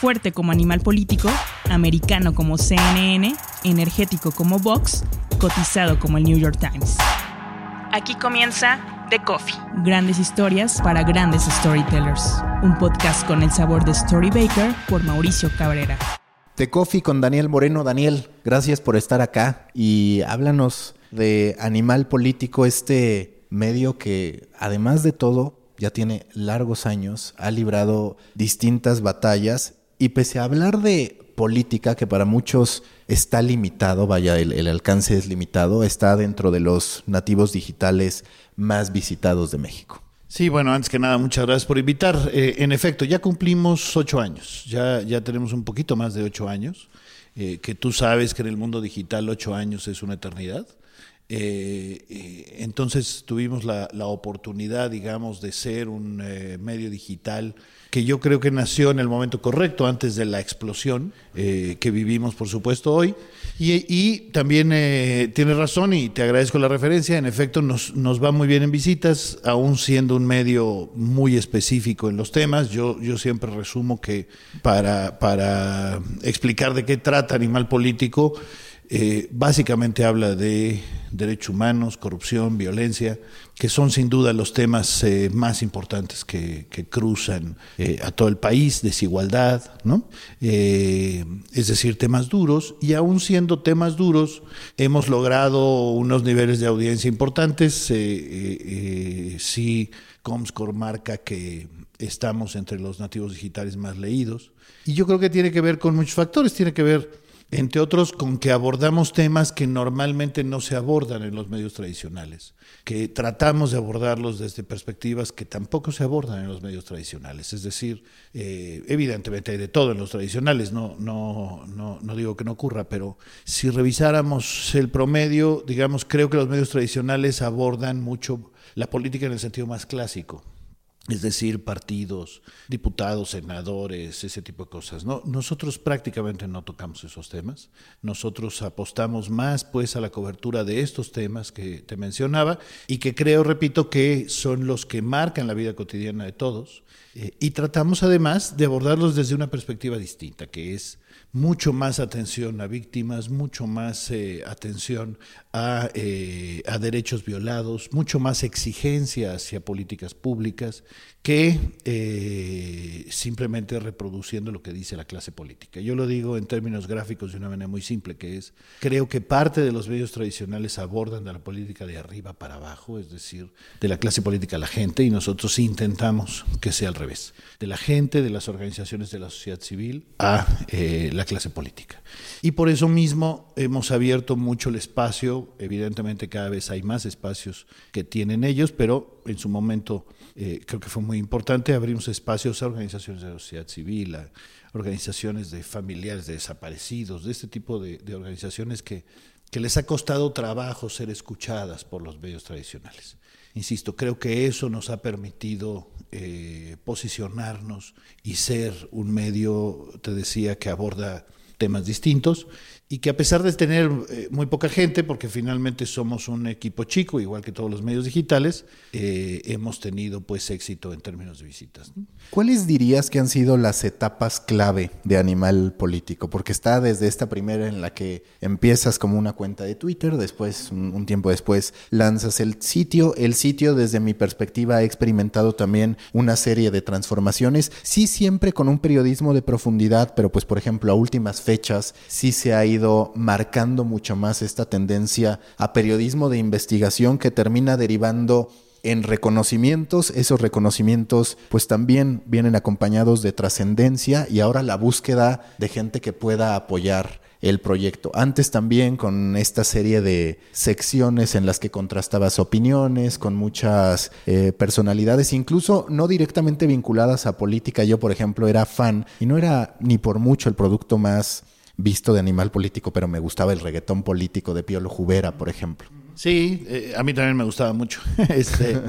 Fuerte como animal político, americano como CNN, energético como Vox, cotizado como el New York Times. Aquí comienza The Coffee. Grandes historias para grandes storytellers. Un podcast con el sabor de Story Baker por Mauricio Cabrera. The Coffee con Daniel Moreno. Daniel, gracias por estar acá y háblanos de Animal Político, este medio que además de todo ya tiene largos años, ha librado distintas batallas y pese a hablar de política que para muchos está limitado, vaya, el, alcance es limitado, está dentro de los nativos digitales más visitados de México. Sí, bueno, antes que nada, muchas gracias por invitar. Eh, en efecto, ya cumplimos ocho años, ya, ya tenemos un poquito más de ocho años, eh, que tú sabes que en el mundo digital ocho años es una eternidad. Eh, entonces tuvimos la, la, oportunidad, digamos, de ser un medio digital que yo creo que nació en el momento correcto, antes de la explosión eh, que vivimos, por supuesto, hoy. Y, también eh, tienes razón y te agradezco la referencia. En efecto, nos, nos va muy bien en visitas, aún siendo un medio muy específico en los temas. Yo, yo siempre resumo que para, para explicar de qué trata Animal Político, eh, básicamente habla de derechos humanos, corrupción, violencia, que son sin duda los temas eh, más importantes que, cruzan eh, a todo el país, desigualdad, ¿no? es decir, temas duros, y aún siendo temas duros, hemos logrado unos niveles de audiencia importantes. sí, Comscore marca que estamos entre los nativos digitales más leídos, y yo creo que tiene que ver con muchos factores, tiene que ver entre otros con que abordamos temas que normalmente no se abordan en los medios tradicionales, que tratamos de abordarlos desde perspectivas que tampoco se abordan en los medios tradicionales. Es decir, eh, evidentemente hay de todo en los tradicionales, no, no, no, no digo que no ocurra, pero si revisáramos el promedio, digamos, creo que los medios tradicionales abordan mucho la política en el sentido más clásico es decir, partidos, diputados, senadores, ese tipo de cosas. ¿no? Nosotros prácticamente no tocamos esos temas. Nosotros apostamos más pues a la cobertura de estos temas que te mencionaba y que creo, repito, que son los que marcan la vida cotidiana de todos. Eh, y tratamos además de abordarlos desde una perspectiva distinta, que es mucho más atención a víctimas, mucho más eh, atención a, eh, a, derechos violados, mucho más exigencia hacia políticas públicas que eh, simplemente reproduciendo lo que dice la clase política. Yo lo digo en términos gráficos de una manera muy simple, que es, creo que parte de los medios tradicionales abordan de la política de arriba para abajo, es decir, de la clase política a la gente, y nosotros intentamos que sea al revés, de la gente, de las organizaciones de la sociedad civil a la clase política. Y por eso mismo hemos abierto mucho el espacio, evidentemente cada vez hay más espacios que tienen ellos, pero en su momento eh, creo que fue muy importante, abrimos espacios a organizaciones de la sociedad civil, a organizaciones de familiares de desaparecidos, de este tipo de, organizaciones que, que les ha costado trabajo ser escuchadas por los medios tradicionales. Insisto, creo que eso nos ha permitido eh, posicionarnos y ser un medio, te decía, que aborda temas distintos y que a pesar de tener eh, muy poca gente, porque finalmente somos un equipo chico, igual que todos los medios digitales, eh, hemos tenido pues éxito en términos de visitas. ¿Cuáles dirías que han sido las etapas clave de Animal Político? Porque está desde esta primera en la que empiezas como una cuenta de Twitter, después, un, tiempo después, lanzas el sitio. El sitio, desde mi perspectiva, ha experimentado también una serie de transformaciones, sí siempre con un periodismo de profundidad, pero pues por ejemplo a últimas fechas sí se ha ido marcando mucho más esta tendencia a periodismo de investigación que termina derivando en reconocimientos, esos reconocimientos pues también vienen acompañados de trascendencia y ahora la búsqueda de gente que pueda apoyar el proyecto. Antes también con esta serie de secciones en las que contrastabas opiniones con muchas eh, personalidades, incluso no directamente vinculadas a política. Yo, por ejemplo, era fan y no era ni por mucho el producto más visto de animal político, pero me gustaba el reggaetón político de Piolo Jubera, por ejemplo. Sí, eh, a mí también me gustaba mucho. este,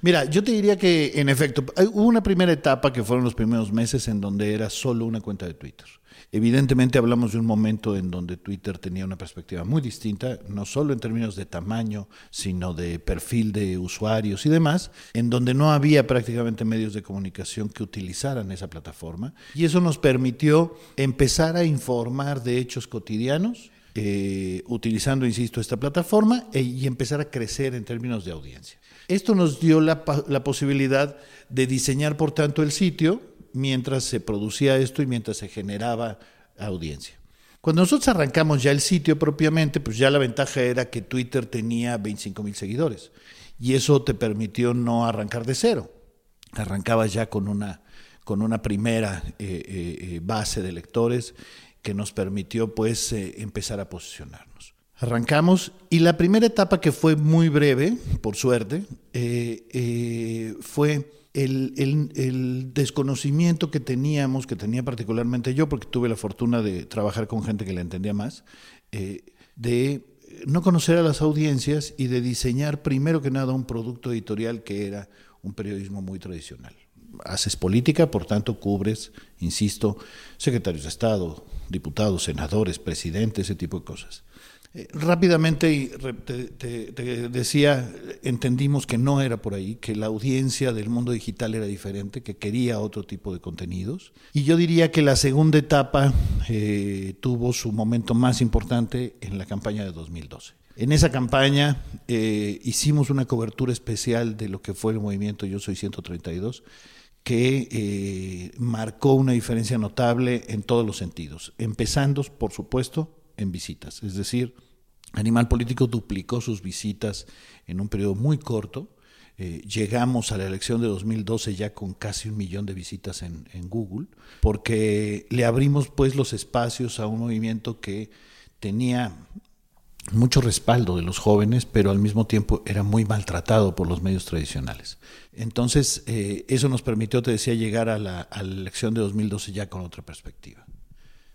mira, yo te diría que en efecto, hubo una primera etapa que fueron los primeros meses en donde era solo una cuenta de Twitter. Evidentemente hablamos de un momento en donde Twitter tenía una perspectiva muy distinta, no solo en términos de tamaño, sino de perfil de usuarios y demás, en donde no había prácticamente medios de comunicación que utilizaran esa plataforma. Y eso nos permitió empezar a informar de hechos cotidianos, eh, utilizando, insisto, esta plataforma e, y empezar a crecer en términos de audiencia. Esto nos dio la, la posibilidad de diseñar, por tanto, el sitio mientras se producía esto y mientras se generaba audiencia. Cuando nosotros arrancamos ya el sitio propiamente, pues ya la ventaja era que Twitter tenía 25 mil seguidores y eso te permitió no arrancar de cero. Arrancabas ya con una, con una primera eh, eh, eh, base de lectores que nos permitió pues empezar a posicionarnos. Arrancamos y la primera etapa que fue muy breve, por suerte, fue el, desconocimiento que teníamos, que tenía particularmente yo, porque tuve la fortuna de trabajar con gente que le entendía más, eh, de no conocer a las audiencias y de diseñar primero que nada un producto editorial que era un periodismo muy tradicional. Haces política, por tanto cubres, insisto, secretarios de Estado, diputados, senadores, presidentes, ese tipo de cosas. Eh, rápidamente te, decía, entendimos que no era por ahí, que la audiencia del mundo digital era diferente, que quería otro tipo de contenidos. Y yo diría que la segunda etapa eh, tuvo su momento más importante en la campaña de 2012. En esa campaña eh, hicimos una cobertura especial de lo que fue el movimiento Yo Soy 132 que marcó una diferencia notable en todos los sentidos, empezando, por supuesto, en visitas. Es decir, Animal Político duplicó sus visitas en un periodo muy corto. Eh, llegamos a la elección de 2012 ya con casi un millón de visitas en, Google, porque le abrimos pues los espacios a un movimiento que tenía mucho respaldo de los jóvenes, pero al mismo tiempo era muy maltratado por los medios tradicionales. Entonces, eh, eso nos permitió, te decía, llegar a la, a la elección de 2012 ya con otra perspectiva.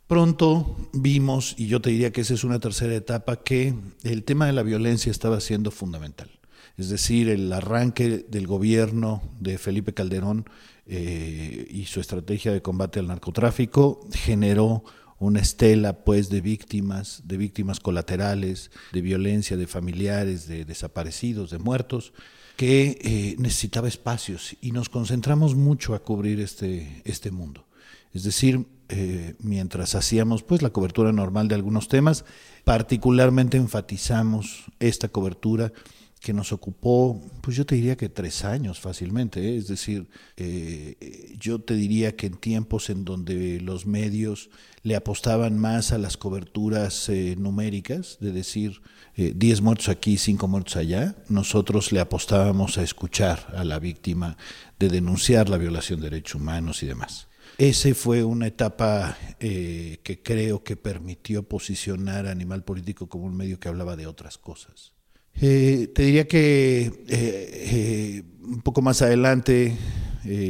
Pronto vimos, y yo te diría que esa es una tercera etapa, que el tema de la violencia estaba siendo fundamental. Es decir, el arranque del gobierno de Felipe Calderón eh, y su estrategia de combate al narcotráfico generó una estela pues de víctimas, de víctimas colaterales, de violencia, de familiares, de desaparecidos, de muertos, que eh, necesitaba espacios y nos concentramos mucho a cubrir este, este mundo. Es decir, eh, mientras hacíamos pues la cobertura normal de algunos temas, particularmente enfatizamos esta cobertura que nos ocupó, pues yo te diría que tres años fácilmente, ¿eh? es decir, eh, yo te diría que en tiempos en donde los medios le apostaban más a las coberturas numéricas, de decir 10 muertos aquí, 5 muertos allá, nosotros le apostábamos a escuchar a la víctima, de denunciar la violación de derechos humanos y demás. Ese fue una etapa eh, que creo que permitió posicionar a Animal Político como un medio que hablaba de otras cosas. Eh, te diría que eh, un poco más adelante,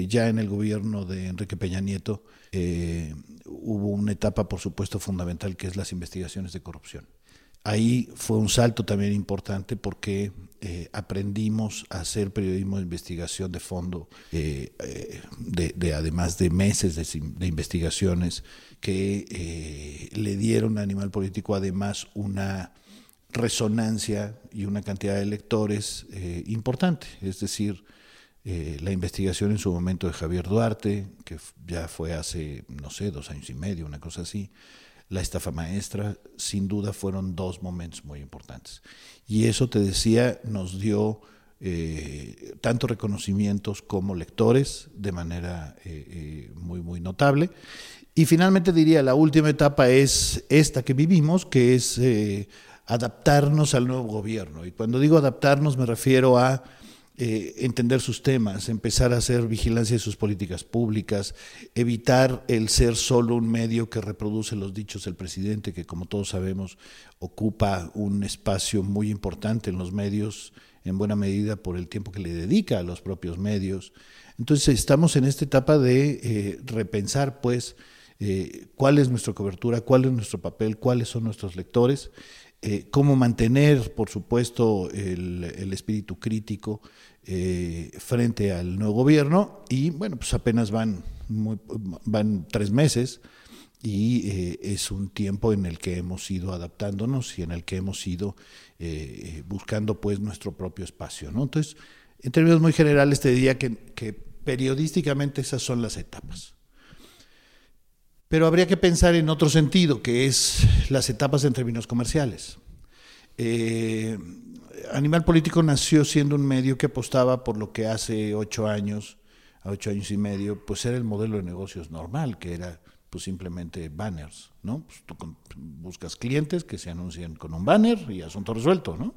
ya en el gobierno de Enrique Peña Nieto, hubo una etapa, por supuesto, fundamental, que es las investigaciones de corrupción. Ahí fue un salto también importante porque eh, aprendimos a hacer periodismo de investigación de fondo, eh, eh, de, además de meses de, investigaciones que le dieron a Animal Político además una resonancia y una cantidad de lectores importante. Es decir, la investigación en su momento de Javier Duarte, que ya fue hace, no sé, dos años y medio, una cosa así la estafa maestra, sin duda fueron dos momentos muy importantes. Y eso, te decía, nos dio eh, tanto reconocimientos como lectores de manera eh, eh, muy, muy notable. Y finalmente diría, la última etapa es esta que vivimos, que es adaptarnos al nuevo gobierno. Y cuando digo adaptarnos me refiero a eh, entender sus temas, empezar a hacer vigilancia de sus políticas públicas, evitar el ser solo un medio que reproduce los dichos del presidente, que como todos sabemos ocupa un espacio muy importante en los medios, en buena medida por el tiempo que le dedica a los propios medios. Entonces estamos en esta etapa de eh, repensar, pues, eh, cuál es nuestra cobertura, cuál es nuestro papel, cuáles son nuestros lectores eh, cómo mantener, por supuesto, el, espíritu crítico eh, frente al nuevo gobierno y bueno, pues apenas van, van tres meses y eh, es un tiempo en el que hemos ido adaptándonos y en el que hemos ido buscando pues nuestro propio espacio. ¿no? Entonces, en términos muy generales te diría que periodísticamente esas son las etapas. Pero habría que pensar en otro sentido, que es las etapas en términos comerciales. Eh, Animal Político nació siendo un medio que apostaba por lo que hace ocho años, a ocho años y medio, pues era el modelo de negocios normal, que era pues simplemente banners, ¿no? Pues tú buscas clientes que se anuncian con un banner y asunto resuelto, ¿no?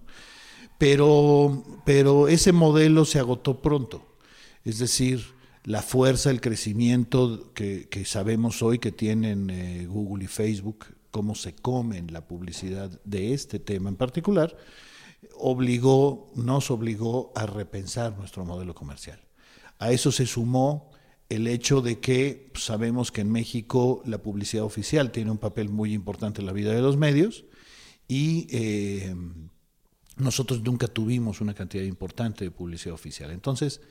Pero, pero ese modelo se agotó pronto. Es decir, la fuerza, el crecimiento que, sabemos hoy que tienen eh, Google y Facebook, cómo se comen la publicidad de este tema en particular, obligó, nos obligó a repensar nuestro modelo comercial. A eso se sumó el hecho de que sabemos que en México la publicidad oficial tiene un papel muy importante en la vida de los medios y eh, nosotros nunca tuvimos una cantidad importante de publicidad oficial. Entonces,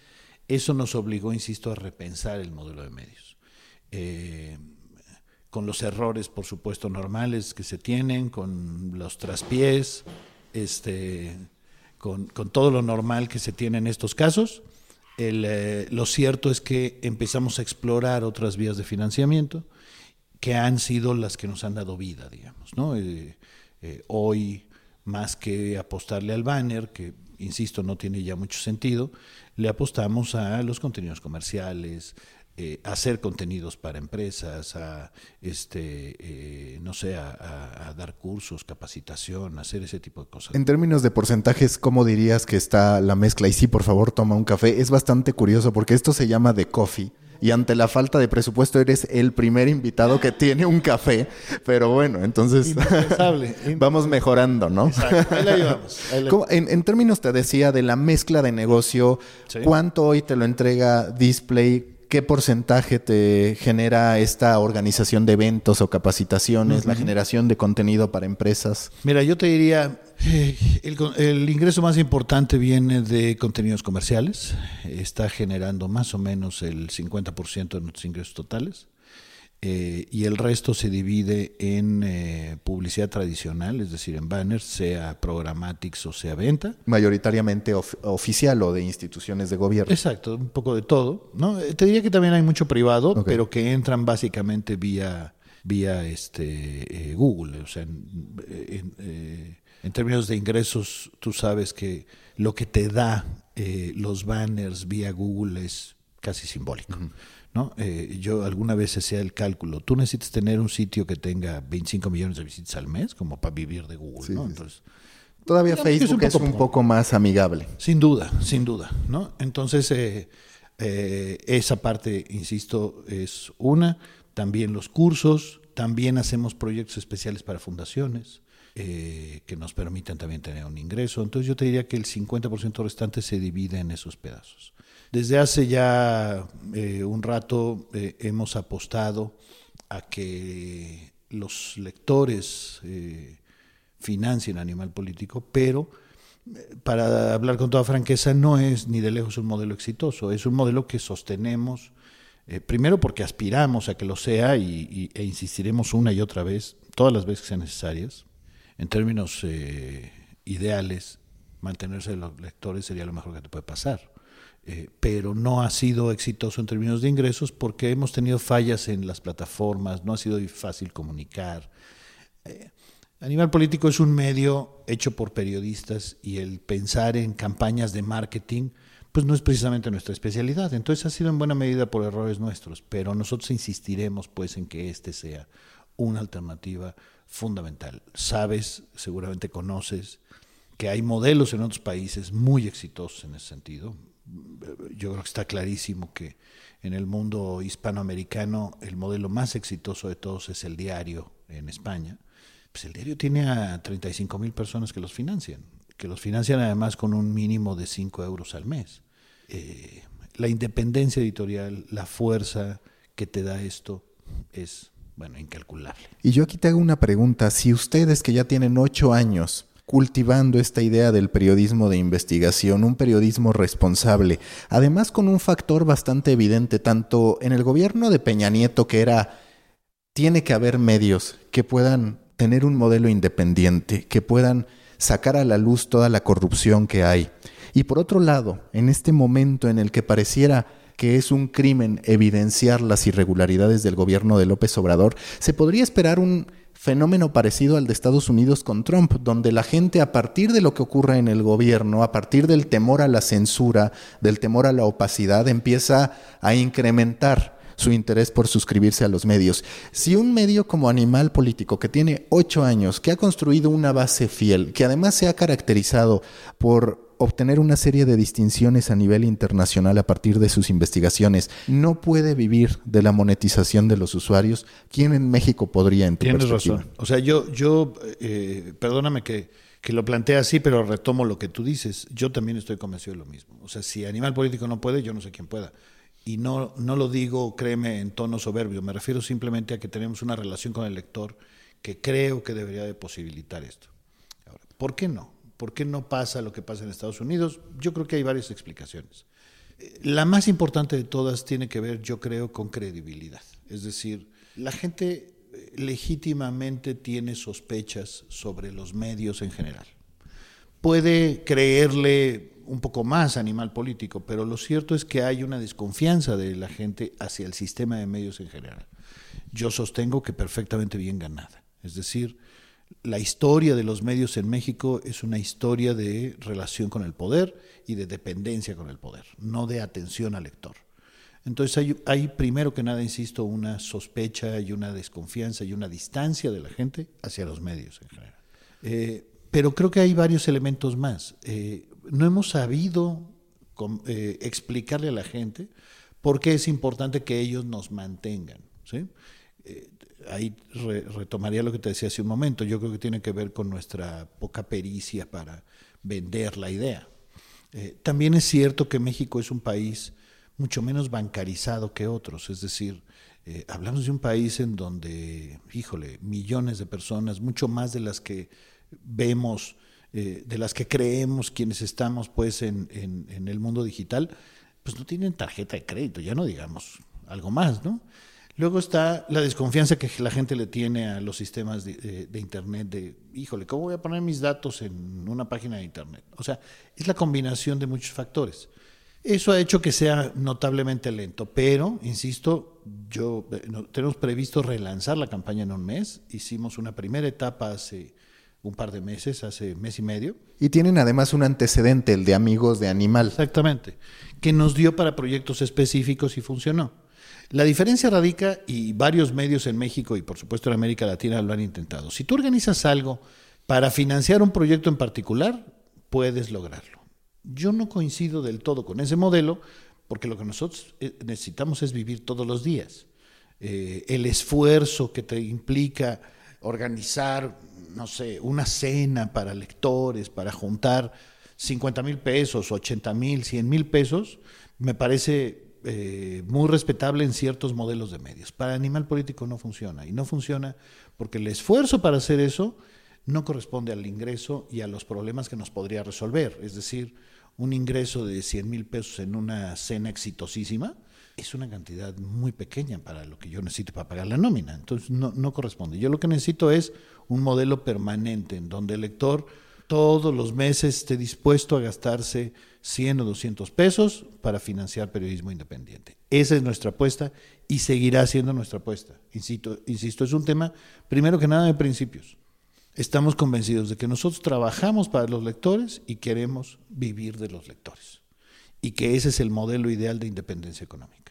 eso nos obligó, insisto, a repensar el modelo de medios. Eh, con los errores, por supuesto, normales que se tienen, con los traspiés, este, con, todo lo normal que se tiene en estos casos. Eh, lo cierto es que empezamos a explorar otras vías de financiamiento que han sido las que nos han dado vida, digamos. ¿no? Eh, hoy, más que apostarle al banner, que insisto, no tiene ya mucho sentido, le apostamos a los contenidos comerciales, eh, hacer contenidos para empresas, a este, eh, no sé, a, dar cursos, capacitación, hacer ese tipo de cosas. En términos de porcentajes, ¿cómo dirías que está la mezcla? Y sí, por favor, toma un café. Es bastante curioso porque esto se llama The Coffee y ante la falta de presupuesto eres el primer invitado que tiene un café. Pero bueno, entonces vamos mejorando, ¿no? Exacto. Ahí la llevamos. En, términos, te decía, de la mezcla de negocio, ¿cuánto hoy te lo entrega Display? ¿Qué porcentaje te genera esta organización de eventos o capacitaciones, la generación de contenido para empresas? Mira, yo te diría, eh, el, ingreso más importante viene de contenidos comerciales, está generando más o menos el 50% de nuestros ingresos totales. Eh, y el resto se divide en eh, publicidad tradicional, es decir, en banners, sea programatics o sea venta. Mayoritariamente oficial o de instituciones de gobierno. Exacto, un poco de todo. ¿no? Eh, te diría que también hay mucho privado, pero que entran básicamente vía, vía este, Google. O sea, en, términos de ingresos, tú sabes que lo que te da los banners vía Google es casi simbólico. Eh, yo alguna vez hacía el cálculo, tú necesitas tener un sitio que tenga 25 millones de visitas al mes como para vivir de Google, ¿no? Entonces, Todavía Facebook es un, poco, más amigable. Sin duda, sin duda, ¿no? Entonces, eh, eh, esa parte, insisto, es una. También los cursos, también hacemos proyectos especiales para fundaciones. que nos permitan también tener un ingreso. Entonces yo te diría que el 50% restante se divide en esos pedazos. Desde hace ya eh, un rato eh, hemos apostado a que los lectores eh, financien Animal Político, pero para hablar con toda franqueza, no es ni de lejos un modelo exitoso, es un modelo que sostenemos, primero porque aspiramos a que lo sea y, e insistiremos una y otra vez, todas las veces que sean necesarias, en términos ideales, mantenerse de los lectores sería lo mejor que te puede pasar. Eh, pero no ha sido exitoso en términos de ingresos porque hemos tenido fallas en las plataformas, no ha sido fácil comunicar. Eh, Animal Político es un medio hecho por periodistas y el pensar en campañas de marketing pues no es precisamente nuestra especialidad. Entonces ha sido en buena medida por errores nuestros, pero nosotros insistiremos pues en que este sea una alternativa fundamental. Sabes, seguramente conoces, que hay modelos en otros países muy exitosos en ese sentido yo creo que está clarísimo que en el mundo hispanoamericano el modelo más exitoso de todos es el diario en España. Pues el diario tiene a 35 mil personas que los financian, que los financian además con un mínimo de 5 euros al mes. Eh, la independencia editorial, la fuerza que te da esto es bueno, incalculable. Y yo aquí te hago una pregunta. Si ustedes que ya tienen ocho años cultivando esta idea del periodismo de investigación, un periodismo responsable, además con un factor bastante evidente, tanto en el gobierno de Peña Nieto, que era, tiene que haber medios que puedan tener un modelo independiente, que puedan sacar a la luz toda la corrupción que hay. Y por otro lado, en este momento en el que pareciera que es un crimen evidenciar las irregularidades del gobierno de López Obrador, se podría esperar un fenómeno parecido al de Estados Unidos con Trump, donde la gente a partir de lo que ocurra en el gobierno, a partir del temor a la censura, del temor a la opacidad, empieza a incrementar su interés por suscribirse a los medios. Si un medio como Animal Político, que tiene ocho años, que ha construido una base fiel, que además se ha caracterizado por obtener una serie de distinciones a nivel internacional a partir de sus investigaciones, no puede vivir de la monetización de los usuarios, ¿quién en México podría en Tienes razón. O sea, yo, yo eh, perdóname que, que lo plantea así, pero retomo lo que tú dices. Yo también estoy convencido de lo mismo. O sea, si Animal Político no puede, yo no sé quién pueda. Y no, no lo digo, créeme, en tono soberbio. Me refiero simplemente a que tenemos una relación con el lector que creo que debería de posibilitar esto. Ahora, ¿por qué no? ¿Por qué no pasa lo que pasa en Estados Unidos? Yo creo que hay varias explicaciones. La más importante de todas tiene que ver, yo creo, con credibilidad. Es decir, la gente eh, legítimamente tiene sospechas sobre los medios en general. Puede creerle un poco más animal político, pero lo cierto es que hay una desconfianza de la gente hacia el sistema de medios en general. Yo sostengo que perfectamente bien ganada. Es decir, la historia de los medios en México es una historia de relación con el poder y de dependencia con el poder, no de atención al lector. Entonces hay, primero que nada, insisto, una sospecha y una desconfianza y una distancia de la gente hacia los medios en general. Eh, pero creo que hay varios elementos más. Eh, no hemos sabido eh, explicarle a la gente por qué es importante que ellos nos mantengan. ¿sí? Ahí retomaría lo que te decía hace un momento, yo creo que tiene que ver con nuestra poca pericia para vender la idea. Eh, también es cierto que México es un país mucho menos bancarizado que otros, es decir, eh, hablamos de un país en donde, híjole, millones de personas, mucho más de las que vemos, eh, de las que creemos quienes estamos pues en, en el mundo digital, pues no tienen tarjeta de crédito, ya no digamos algo más, ¿no? Luego está la desconfianza que la gente le tiene a los sistemas de, Internet, de, híjole, ¿cómo voy a poner mis datos en una página de Internet? O sea, es la combinación de muchos factores. Eso ha hecho que sea notablemente lento, pero, insisto, yo eh, tenemos previsto relanzar la campaña en un mes. Hicimos una primera etapa hace un par de meses, hace mes y medio. Y tienen además un antecedente, el de Amigos de Animal. Exactamente, que nos dio para proyectos específicos y funcionó. La diferencia radica, y varios medios en México y por supuesto en América Latina lo han intentado. Si tú organizas algo para financiar un proyecto en particular, puedes lograrlo. Yo no coincido del todo con ese modelo, porque lo que nosotros eh, necesitamos es vivir todos los días. Eh, el esfuerzo que te implica organizar, no sé, una cena para lectores, para juntar 50 mil pesos, 80 mil, 100 mil pesos, me parece eh, muy respetable en ciertos modelos de medios. Para Animal Político no funciona. Y no funciona porque el esfuerzo para hacer eso no corresponde al ingreso y a los problemas que nos podría resolver. Es decir, un ingreso de 100 mil pesos en una cena exitosísima es una cantidad muy pequeña para lo que yo necesito para pagar la nómina. Entonces no, no corresponde. Yo lo que necesito es un modelo permanente en donde el lector todos los meses esté dispuesto a gastarse 100 o 200 pesos para financiar periodismo independiente. Esa es nuestra apuesta y seguirá siendo nuestra apuesta. Insisto, insisto, es un tema, primero que nada, de principios. Estamos convencidos de que nosotros trabajamos para los lectores y queremos vivir de los lectores. Y que ese es el modelo ideal de independencia económica.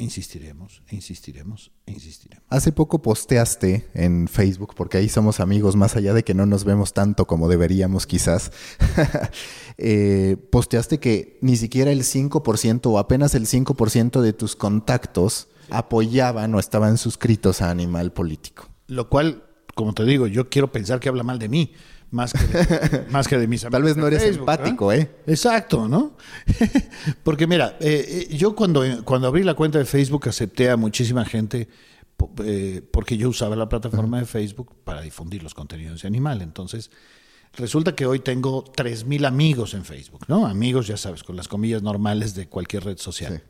Insistiremos, e insistiremos, e insistiremos. Hace poco posteaste en Facebook, porque ahí somos amigos, más allá de que no nos vemos tanto como deberíamos quizás, eh, posteaste que ni siquiera el 5% o apenas el 5% de tus contactos apoyaban o estaban suscritos a Animal Político. Lo cual, como te digo, yo quiero pensar que habla mal de mí más que de, más que de mis amigos. Tal vez no eres empático, ¿eh? Exacto, ¿no? Porque mira, eh, eh, yo cuando, cuando abrí la cuenta de Facebook acepté a muchísima gente eh, porque yo usaba la plataforma de Facebook para difundir los contenidos de animal. Entonces, resulta que hoy tengo 3.000 amigos en Facebook, ¿no? Amigos, ya sabes, con las comillas normales de cualquier red social.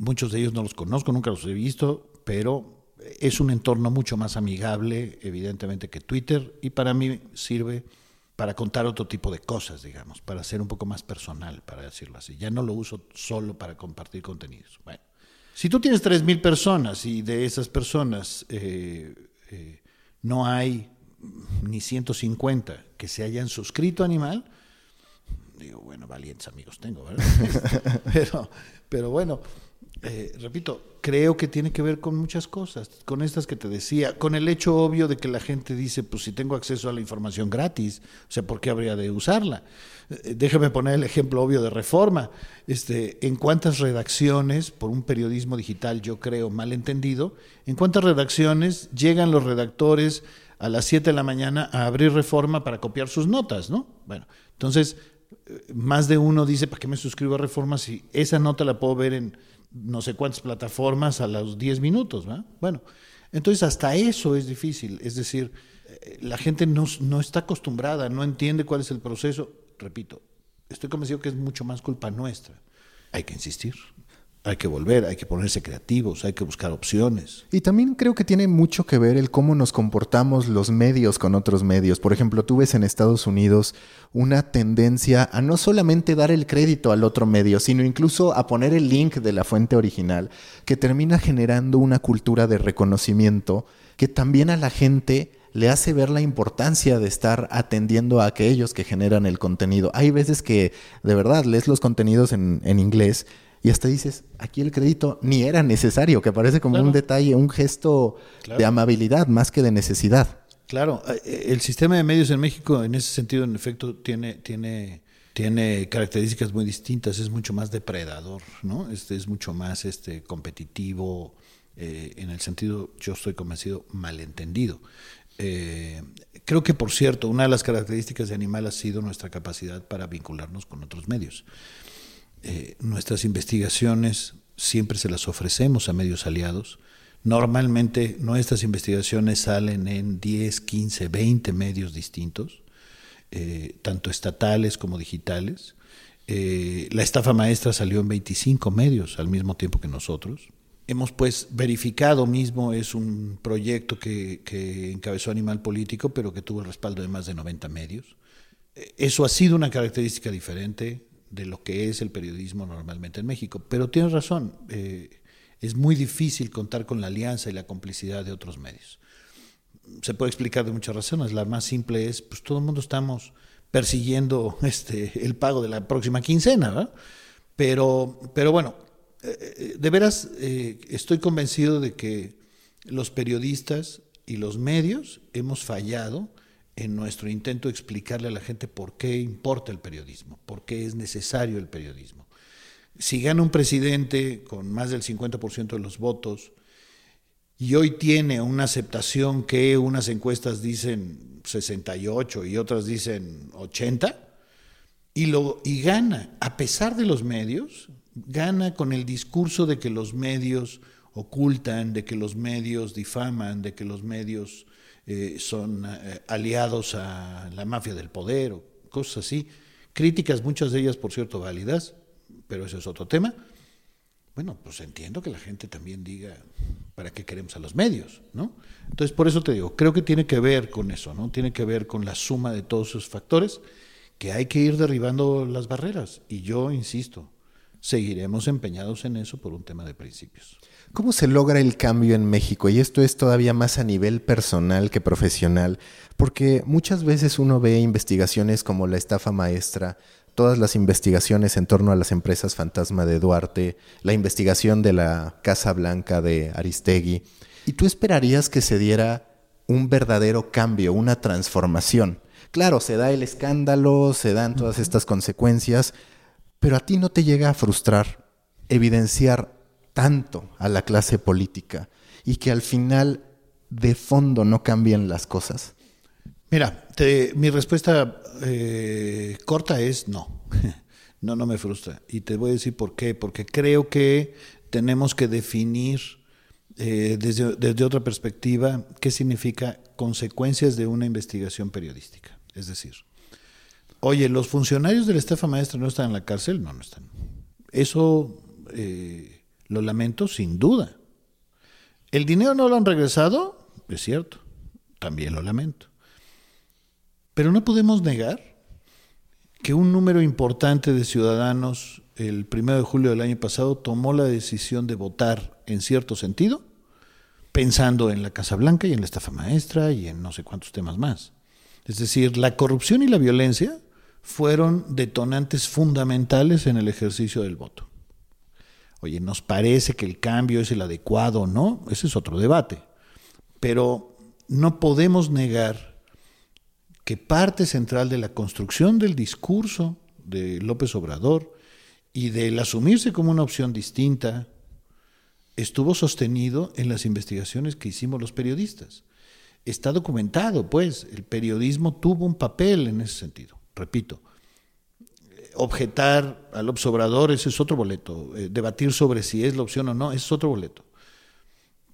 Muchos de ellos no los conozco, nunca los he visto, pero es un entorno mucho más amigable, evidentemente, que Twitter, y para mí sirve para contar otro tipo de cosas, digamos, para ser un poco más personal, para decirlo así. Ya no lo uso solo para compartir contenidos. Bueno, si tú tienes 3.000 personas y de esas personas eh, eh, no hay ni 150 que se hayan suscrito a Animal, digo, bueno, valientes amigos tengo, ¿verdad? pero, pero bueno, eh, repito, creo que tiene que ver con muchas cosas, con estas que te decía, con el hecho obvio de que la gente dice, pues si tengo acceso a la información gratis, o sea, ¿por qué habría de usarla? Eh, déjame poner el ejemplo obvio de reforma. Este, en cuántas redacciones, por un periodismo digital, yo creo, mal entendido, en cuántas redacciones llegan los redactores a las 7 de la mañana a abrir reforma para copiar sus notas, ¿no? Bueno, entonces, eh, más de uno dice, ¿para qué me suscribo a reforma si esa nota la puedo ver en no sé cuántas plataformas a los 10 minutos, ¿va? Bueno, entonces hasta eso es difícil, es decir, eh, la gente no, no está acostumbrada, no entiende cuál es el proceso. Repito, estoy convencido que es mucho más culpa nuestra. Hay que insistir hay que volver, hay que ponerse creativos, hay que buscar opciones. Y también creo que tiene mucho que ver el cómo nos comportamos los medios con otros medios. Por ejemplo, tú ves en Estados Unidos una tendencia a no solamente dar el crédito al otro medio, sino incluso a poner el link de la fuente original, que termina generando una cultura de reconocimiento que también a la gente le hace ver la importancia de estar atendiendo a aquellos que generan el contenido. Hay veces que de verdad lees los contenidos en, en inglés y hasta dices, aquí el crédito ni era necesario, que parece como un detalle, un gesto de amabilidad más que de necesidad. Claro, eh, eh, el sistema de medios en México en ese sentido, en efecto, tiene, tiene, tiene características muy distintas, es mucho más depredador, ¿no? Este es mucho más este, competitivo, eh, en el sentido, yo estoy convencido, malentendido. creo que, por cierto, una de las características de Animal ha sido nuestra capacidad para vincularnos con otros medios. Eh, nuestras investigaciones siempre se las ofrecemos a medios aliados. Normalmente nuestras investigaciones salen en 10, 15, 20 medios distintos, eh, tanto estatales como digitales. Eh, la estafa maestra salió en 25 medios al mismo tiempo que nosotros. Hemos pues verificado mismo, es un proyecto que, que encabezó Animal Político, pero que tuvo el respaldo de más de 90 medios. Eso ha sido una característica diferente de lo que es el periodismo normalmente en México. Pero tienes razón, eh, es muy difícil contar con la alianza y la complicidad de otros medios. Se puede explicar de muchas razones. La más simple es, pues todo el mundo estamos persiguiendo este, el pago de la próxima quincena, ¿verdad? Pero, pero bueno, eh, eh, de veras estoy convencido de que los periodistas y los medios hemos fallado en nuestro intento de explicarle a la gente por qué importa el periodismo, por qué es necesario el periodismo. Si gana un presidente con más del 50% de los votos y hoy tiene una aceptación que unas encuestas dicen 68 y otras dicen 80, y, lo, y gana, a pesar de los medios, gana con el discurso de que los medios ocultan, de que los medios difaman, de que los medios eh, son eh, aliados a la mafia del poder o cosas así. Críticas, muchas de ellas, por cierto, válidas, pero eso es otro tema. Bueno, pues entiendo que la gente también diga para qué queremos a los medios, ¿no? Entonces, por eso te digo, creo que tiene que ver con eso, ¿no? Tiene que ver con la suma de todos esos factores que hay que ir derribando las barreras. Y yo insisto, seguiremos empeñados en eso por un tema de principios. ¿Cómo se logra el cambio en México? Y esto es todavía más a nivel personal que profesional, porque muchas veces uno ve investigaciones como la estafa maestra, todas las investigaciones en torno a las empresas fantasma de Duarte, la investigación de la Casa Blanca de Aristegui, y tú esperarías que se diera un verdadero cambio, una transformación. Claro, se da el escándalo, se dan todas estas consecuencias, pero a ti no te llega a frustrar evidenciar tanto a la clase política y que al final de fondo no cambien las cosas? Mira, mi respuesta eh, corta es no. no, no me frustra. Y te voy a decir por qué. Porque creo que tenemos que definir eh, desde, desde otra perspectiva, ¿qué significa consecuencias de una investigación periodística? Es decir, oye, ¿los funcionarios de la estafa maestra no están en la cárcel? No, no están. Eso eh, lo lamento sin duda. ¿El dinero no lo han regresado? Es cierto, también lo lamento. Pero no podemos negar que un número importante de ciudadanos el primero de julio del año pasado tomó la decisión de votar en cierto sentido, pensando en la Casa Blanca y en la estafa maestra y en no sé cuántos temas más. Es decir, la corrupción y la violencia fueron detonantes fundamentales en el ejercicio del voto. Oye, ¿nos parece que el cambio es el adecuado o no? Ese es otro debate. Pero no podemos negar que parte central de la construcción del discurso de López Obrador y del asumirse como una opción distinta estuvo sostenido en las investigaciones que hicimos los periodistas. Está documentado, pues, el periodismo tuvo un papel en ese sentido. Repito, objetar al obsobrador, ese es otro boleto. Eh, debatir sobre si es la opción o no, ese es otro boleto.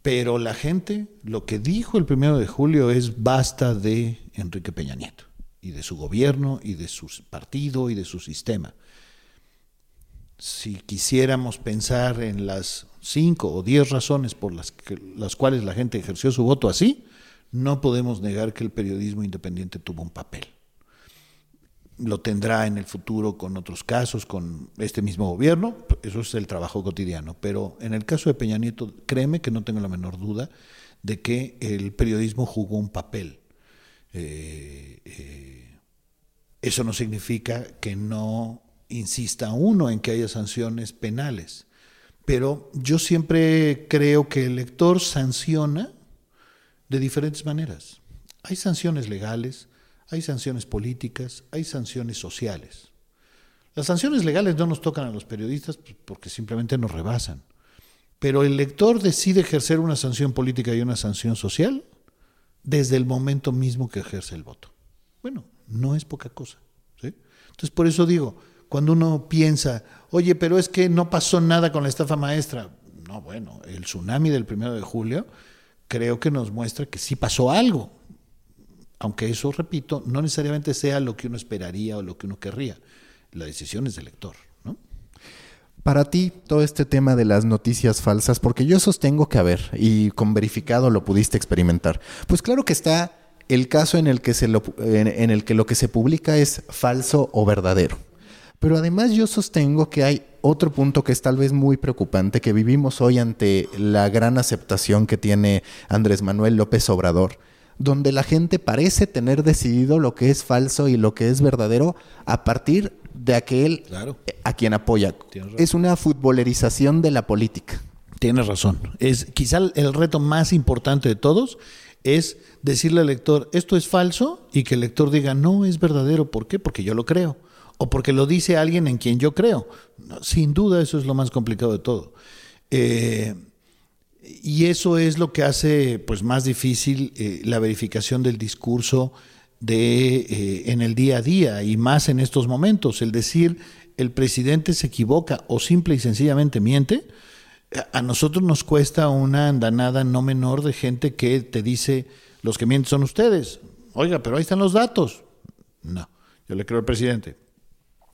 Pero la gente, lo que dijo el primero de julio es basta de Enrique Peña Nieto y de su gobierno y de su partido y de su sistema. Si quisiéramos pensar en las cinco o diez razones por las, las cuales la gente ejerció su voto así, no podemos negar que el periodismo independiente tuvo un papel lo tendrá en el futuro con otros casos, con este mismo gobierno, eso es el trabajo cotidiano. Pero en el caso de Peña Nieto, créeme que no tengo la menor duda de que el periodismo jugó un papel. Eh, eh, eso no significa que no insista uno en que haya sanciones penales, pero yo siempre creo que el lector sanciona de diferentes maneras. Hay sanciones legales, hay sanciones políticas, hay sanciones sociales. Las sanciones legales no nos tocan a los periodistas pues, porque simplemente nos rebasan. Pero el lector decide ejercer una sanción política y una sanción social desde el momento mismo que ejerce el voto. Bueno, no es poca cosa. Entonces, por eso digo, cuando uno piensa, oye, pero es que no pasó nada con la estafa maestra. No, bueno, el tsunami del primero de julio creo que nos muestra que sí pasó algo aunque eso, repito, no necesariamente sea lo que uno esperaría o lo que uno querría. La decisión es del lector. ¿no? Para ti, todo este tema de las noticias falsas, porque yo sostengo que, a ver, y con verificado lo pudiste experimentar, pues claro que está el caso en el que, se lo, en el que lo que se publica es falso o verdadero. Pero además yo sostengo que hay otro punto que es tal vez muy preocupante, que vivimos hoy ante la gran aceptación que tiene Andrés Manuel López Obrador donde la gente parece tener decidido lo que es falso y lo que es verdadero a partir de aquel a quien apoya. Es una futbolerización de la política. Tienes razón. Es quizá el reto más importante de todos es decirle al lector esto es falso y que el lector diga no es verdadero. ¿Por qué? Porque yo lo creo o porque lo dice alguien en quien yo creo. sin duda eso es lo más complicado de todo. Eh, y eso es lo que hace pues, más difícil eh, la verificación del discurso de, eh, en el día a día y más en estos momentos. El decir el presidente se equivoca o simple y sencillamente miente, a nosotros nos cuesta una andanada no menor de gente que te dice los que mienten son ustedes. Oiga, pero ahí están los datos. No, yo le creo al presidente.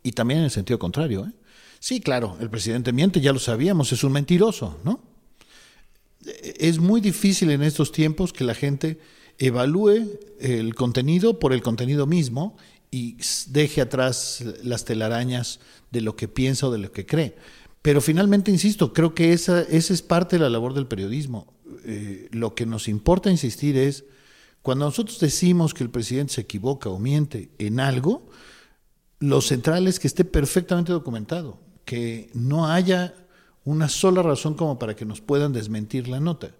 Y también en el sentido contrario. ¿eh? Sí, claro, el presidente miente, ya lo sabíamos, es un mentiroso, ¿no? Es muy difícil en estos tiempos que la gente evalúe el contenido por el contenido mismo y deje atrás las telarañas de lo que piensa o de lo que cree. Pero finalmente, insisto, creo que esa, es parte de la labor del periodismo. Eh, lo que nos importa insistir es, cuando nosotros decimos que el presidente se equivoca o miente en algo, lo central es que esté perfectamente documentado, que no haya una sola razón como para que nos puedan desmentir la nota.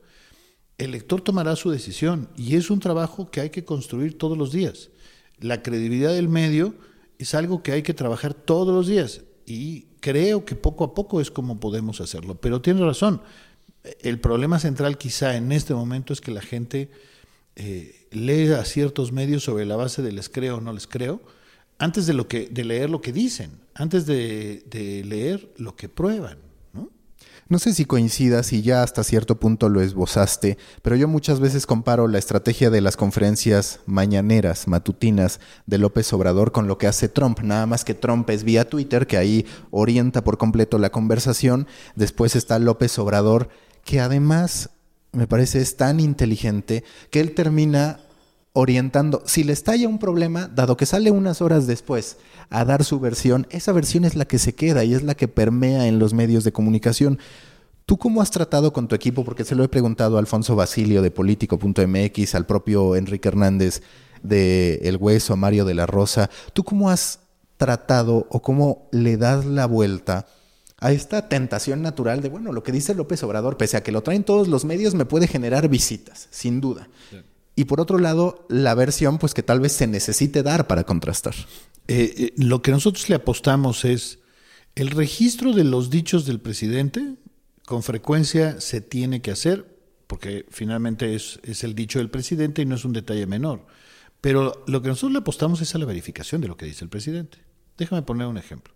El lector tomará su decisión y es un trabajo que hay que construir todos los días. La credibilidad del medio es algo que hay que trabajar todos los días y creo que poco a poco es como podemos hacerlo. Pero tiene razón, el problema central quizá en este momento es que la gente eh, lee a ciertos medios sobre la base de les creo o no les creo, antes de, lo que, de leer lo que dicen, antes de leer lo que prueban. No sé si coincidas y ya hasta cierto punto lo esbozaste, pero yo muchas veces comparo la estrategia de las conferencias mañaneras, matutinas de López Obrador con lo que hace Trump. Nada más que Trump es vía Twitter, que ahí orienta por completo la conversación. Después está López Obrador, que además me parece es tan inteligente que él termina orientando. Si le estalla un problema, dado que sale unas horas después a dar su versión, esa versión es la que se queda y es la que permea en los medios de comunicación. ¿Tú cómo has tratado con tu equipo? Porque se lo he preguntado a Alfonso Basilio de Político.mx, al propio Enrique Hernández de El Hueso, a Mario de la Rosa. ¿Tú cómo has tratado o cómo le das la vuelta a esta tentación natural de, bueno, lo que dice López Obrador, pese a que lo traen todos los medios, me puede generar visitas, sin duda. Y por otro lado, la versión, pues que tal vez se necesite dar para contrastar. Eh, eh, lo que nosotros le apostamos es el registro de los dichos del presidente, con frecuencia se tiene que hacer, porque finalmente es, es el dicho del presidente y no es un detalle menor. Pero lo que nosotros le apostamos es a la verificación de lo que dice el presidente. Déjame poner un ejemplo.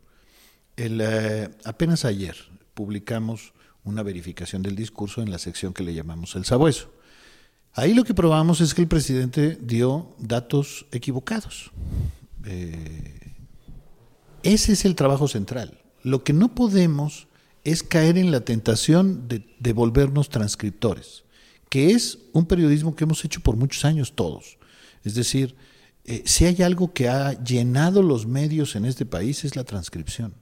El, eh, apenas ayer publicamos una verificación del discurso en la sección que le llamamos el sabueso. Ahí lo que probamos es que el presidente dio datos equivocados. Eh, ese es el trabajo central. Lo que no podemos es caer en la tentación de, volvernos transcriptores, que es un periodismo que hemos hecho por muchos años todos. Es decir, eh, si hay algo que ha llenado los medios en este país es la transcripción.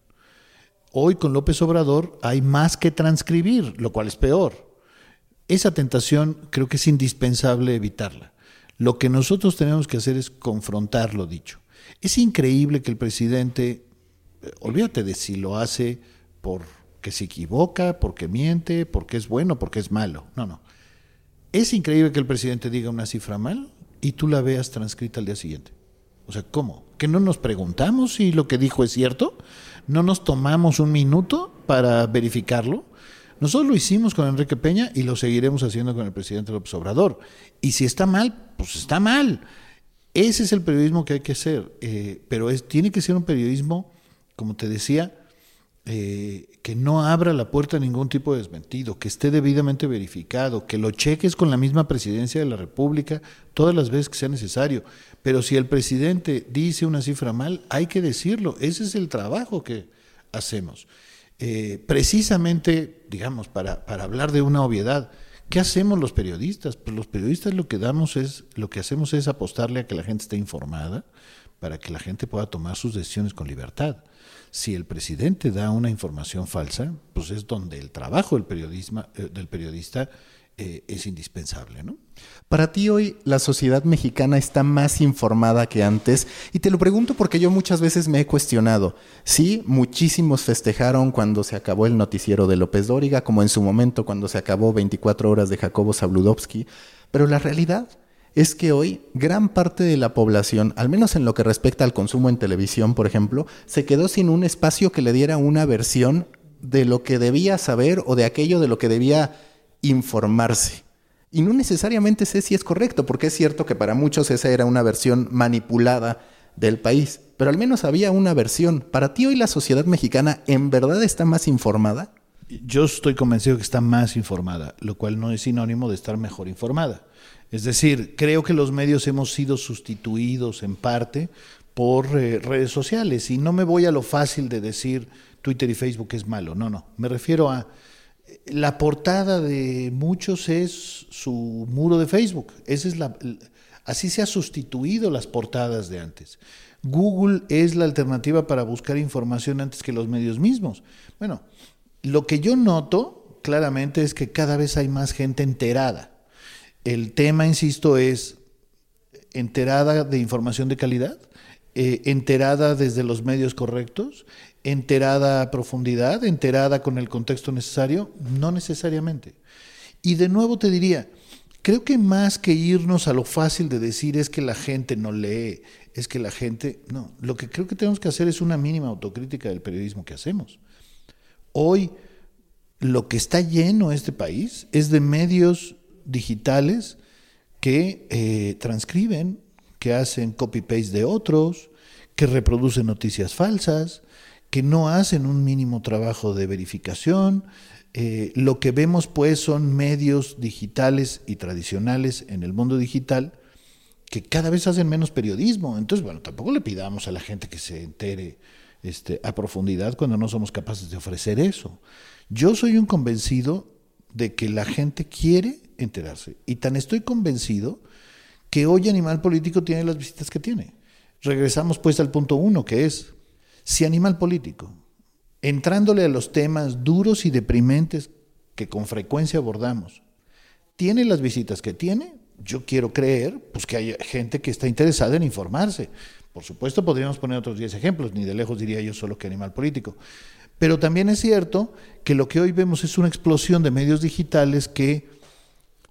Hoy con López Obrador hay más que transcribir, lo cual es peor esa tentación creo que es indispensable evitarla. Lo que nosotros tenemos que hacer es confrontar lo dicho. Es increíble que el presidente, eh, olvídate de si lo hace porque se equivoca, porque miente, porque es bueno, porque es malo. No, no. Es increíble que el presidente diga una cifra mal y tú la veas transcrita al día siguiente. O sea, ¿cómo? ¿Que no nos preguntamos si lo que dijo es cierto? ¿No nos tomamos un minuto para verificarlo? Nosotros lo hicimos con Enrique Peña y lo seguiremos haciendo con el presidente López Obrador. Y si está mal, pues está mal. Ese es el periodismo que hay que hacer, eh, pero es, tiene que ser un periodismo, como te decía, eh, que no abra la puerta a ningún tipo de desmentido, que esté debidamente verificado, que lo cheques con la misma presidencia de la República todas las veces que sea necesario. Pero si el presidente dice una cifra mal, hay que decirlo. Ese es el trabajo que hacemos. Eh, precisamente, digamos, para, para hablar de una obviedad, ¿Qué hacemos los periodistas? Pues los periodistas lo que damos es, lo que hacemos es apostarle a que la gente esté informada para que la gente pueda tomar sus decisiones con libertad. Si el presidente da una información falsa, pues es donde el trabajo del, periodismo, eh, del periodista eh, es indispensable, ¿no? Para ti hoy la sociedad mexicana está más informada que antes y te lo pregunto porque yo muchas veces me he cuestionado. Sí, muchísimos festejaron cuando se acabó el noticiero de López Dóriga, como en su momento cuando se acabó 24 horas de Jacobo Zabludovsky, pero la realidad es que hoy gran parte de la población, al menos en lo que respecta al consumo en televisión, por ejemplo, se quedó sin un espacio que le diera una versión de lo que debía saber o de aquello de lo que debía informarse. Y no necesariamente sé si es correcto, porque es cierto que para muchos esa era una versión manipulada del país, pero al menos había una versión. ¿Para ti hoy la sociedad mexicana en verdad está más informada? Yo estoy convencido que está más informada, lo cual no es sinónimo de estar mejor informada. Es decir, creo que los medios hemos sido sustituidos en parte por eh, redes sociales y no me voy a lo fácil de decir Twitter y Facebook es malo, no, no, me refiero a la portada de muchos es su muro de Facebook. Esa es la, así se ha sustituido las portadas de antes. Google es la alternativa para buscar información antes que los medios mismos. Bueno, lo que yo noto claramente es que cada vez hay más gente enterada. El tema, insisto, es enterada de información de calidad, eh, enterada desde los medios correctos enterada a profundidad, enterada con el contexto necesario, no necesariamente. Y de nuevo te diría, creo que más que irnos a lo fácil de decir es que la gente no lee, es que la gente, no, lo que creo que tenemos que hacer es una mínima autocrítica del periodismo que hacemos. Hoy lo que está lleno este país es de medios digitales que eh, transcriben, que hacen copy-paste de otros, que reproducen noticias falsas, que no hacen un mínimo trabajo de verificación, Eh, lo que vemos pues son medios digitales y tradicionales en el mundo digital que cada vez hacen menos periodismo. Entonces, bueno, tampoco le pidamos a la gente que se entere este, a profundidad cuando no somos capaces de ofrecer eso. Yo soy un convencido de que la gente quiere enterarse. Y tan estoy convencido que hoy Animal Político tiene las visitas que tiene. Regresamos pues al punto uno, que es, si Animal Político, entrándole a los temas duros y deprimentes que con frecuencia abordamos, tiene las visitas que tiene, yo quiero creer pues, que hay gente que está interesada en informarse. Por supuesto, podríamos poner otros 10 ejemplos, ni de lejos diría yo solo que animal político. Pero también es cierto que lo que hoy vemos es una explosión de medios digitales que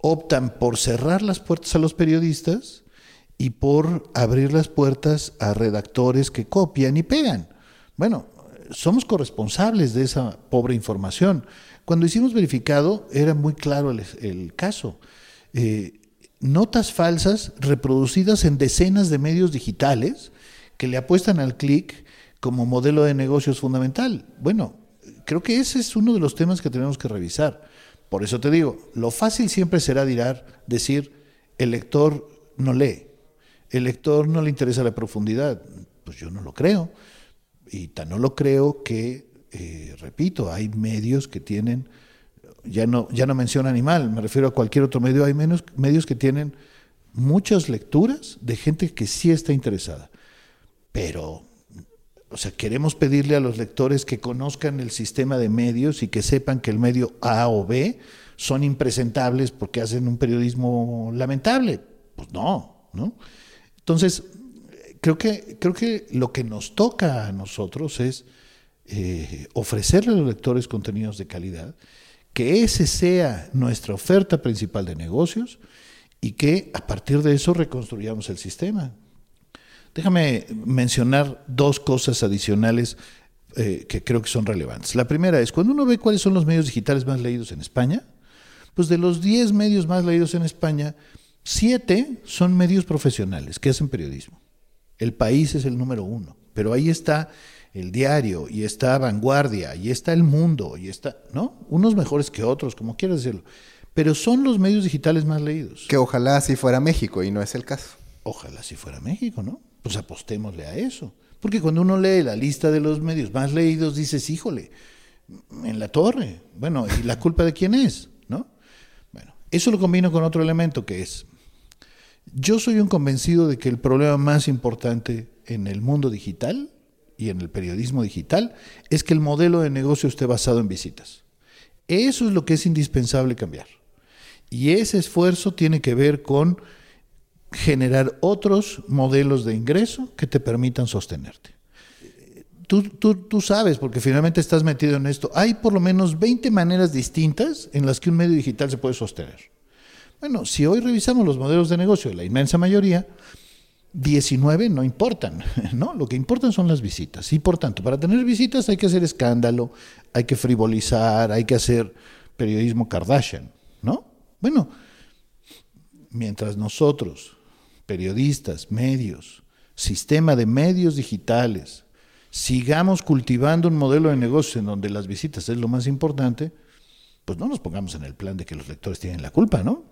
optan por cerrar las puertas a los periodistas y por abrir las puertas a redactores que copian y pegan. Bueno, somos corresponsables de esa pobre información. Cuando hicimos verificado era muy claro el, caso. Eh, notas falsas reproducidas en decenas de medios digitales que le apuestan al clic como modelo de negocios fundamental. Bueno, creo que ese es uno de los temas que tenemos que revisar. Por eso te digo, lo fácil siempre será dirar, decir, el lector no lee, el lector no le interesa la profundidad. Pues yo no lo creo. Y tan no lo creo que, eh, repito, hay medios que tienen ya no, ya no menciono animal, me refiero a cualquier otro medio, hay menos, medios que tienen muchas lecturas de gente que sí está interesada. Pero, o sea, queremos pedirle a los lectores que conozcan el sistema de medios y que sepan que el medio A o B son impresentables porque hacen un periodismo lamentable. Pues no, ¿no? Entonces, creo que, creo que lo que nos toca a nosotros es eh, ofrecerle a los lectores contenidos de calidad que ese sea nuestra oferta principal de negocios y que a partir de eso reconstruyamos el sistema. Déjame mencionar dos cosas adicionales eh, que creo que son relevantes. La primera es, cuando uno ve cuáles son los medios digitales más leídos en España, pues de los 10 medios más leídos en España, 7 son medios profesionales que hacen periodismo. El país es el número uno, pero ahí está el diario, y está Vanguardia, y está El Mundo, y está, ¿no? Unos mejores que otros, como quieras decirlo. Pero son los medios digitales más leídos. Que ojalá así fuera México, y no es el caso. Ojalá así fuera México, ¿no? Pues apostémosle a eso. Porque cuando uno lee la lista de los medios más leídos, dices, híjole, en la torre. Bueno, ¿y la culpa de quién es? ¿No? Bueno, eso lo combino con otro elemento que es, yo soy un convencido de que el problema más importante en el mundo digital y en el periodismo digital es que el modelo de negocio esté basado en visitas. Eso es lo que es indispensable cambiar. Y ese esfuerzo tiene que ver con generar otros modelos de ingreso que te permitan sostenerte. Tú, tú, sabes, porque finalmente estás metido en esto, hay por lo menos 20 maneras distintas en las que un medio digital se puede sostener. Bueno, si hoy revisamos los modelos de negocio, la inmensa mayoría, 19 no importan, ¿no? Lo que importan son las visitas. Y por tanto, para tener visitas hay que hacer escándalo, hay que frivolizar, hay que hacer periodismo Kardashian, ¿no? Bueno, mientras nosotros, periodistas, medios, sistema de medios digitales, sigamos cultivando un modelo de negocio en donde las visitas es lo más importante, pues no nos pongamos en el plan de que los lectores tienen la culpa, ¿no?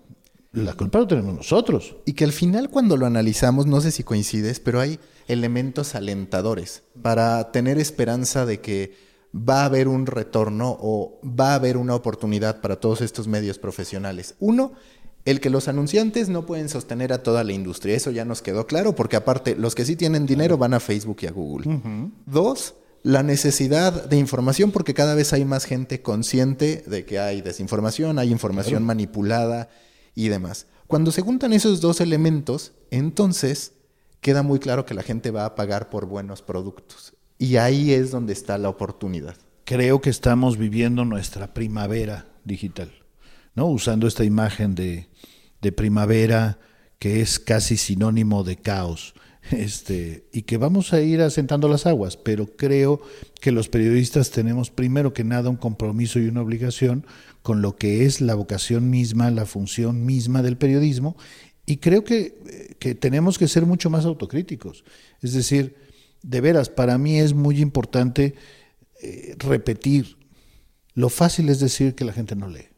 La culpa lo tenemos nosotros. Y que al final cuando lo analizamos, no sé si coincides, pero hay elementos alentadores para tener esperanza de que va a haber un retorno o va a haber una oportunidad para todos estos medios profesionales. Uno, el que los anunciantes no pueden sostener a toda la industria. Eso ya nos quedó claro, porque aparte, los que sí tienen dinero van a Facebook y a Google. Dos, la necesidad de información, porque cada vez hay más gente consciente de que hay desinformación, hay información manipulada y demás. Cuando se juntan esos dos elementos, entonces queda muy claro que la gente va a pagar por buenos productos. Y ahí es donde está la oportunidad. Creo que estamos viviendo nuestra primavera digital, ¿no? Usando esta imagen de, de primavera que es casi sinónimo de caos. Este, y que vamos a ir asentando las aguas, pero creo que los periodistas tenemos primero que nada un compromiso y una obligación con lo que es la vocación misma, la función misma del periodismo, y creo que, que tenemos que ser mucho más autocríticos. Es decir, de veras, para mí es muy importante eh, repetir, Lo fácil es decir que la gente no lee.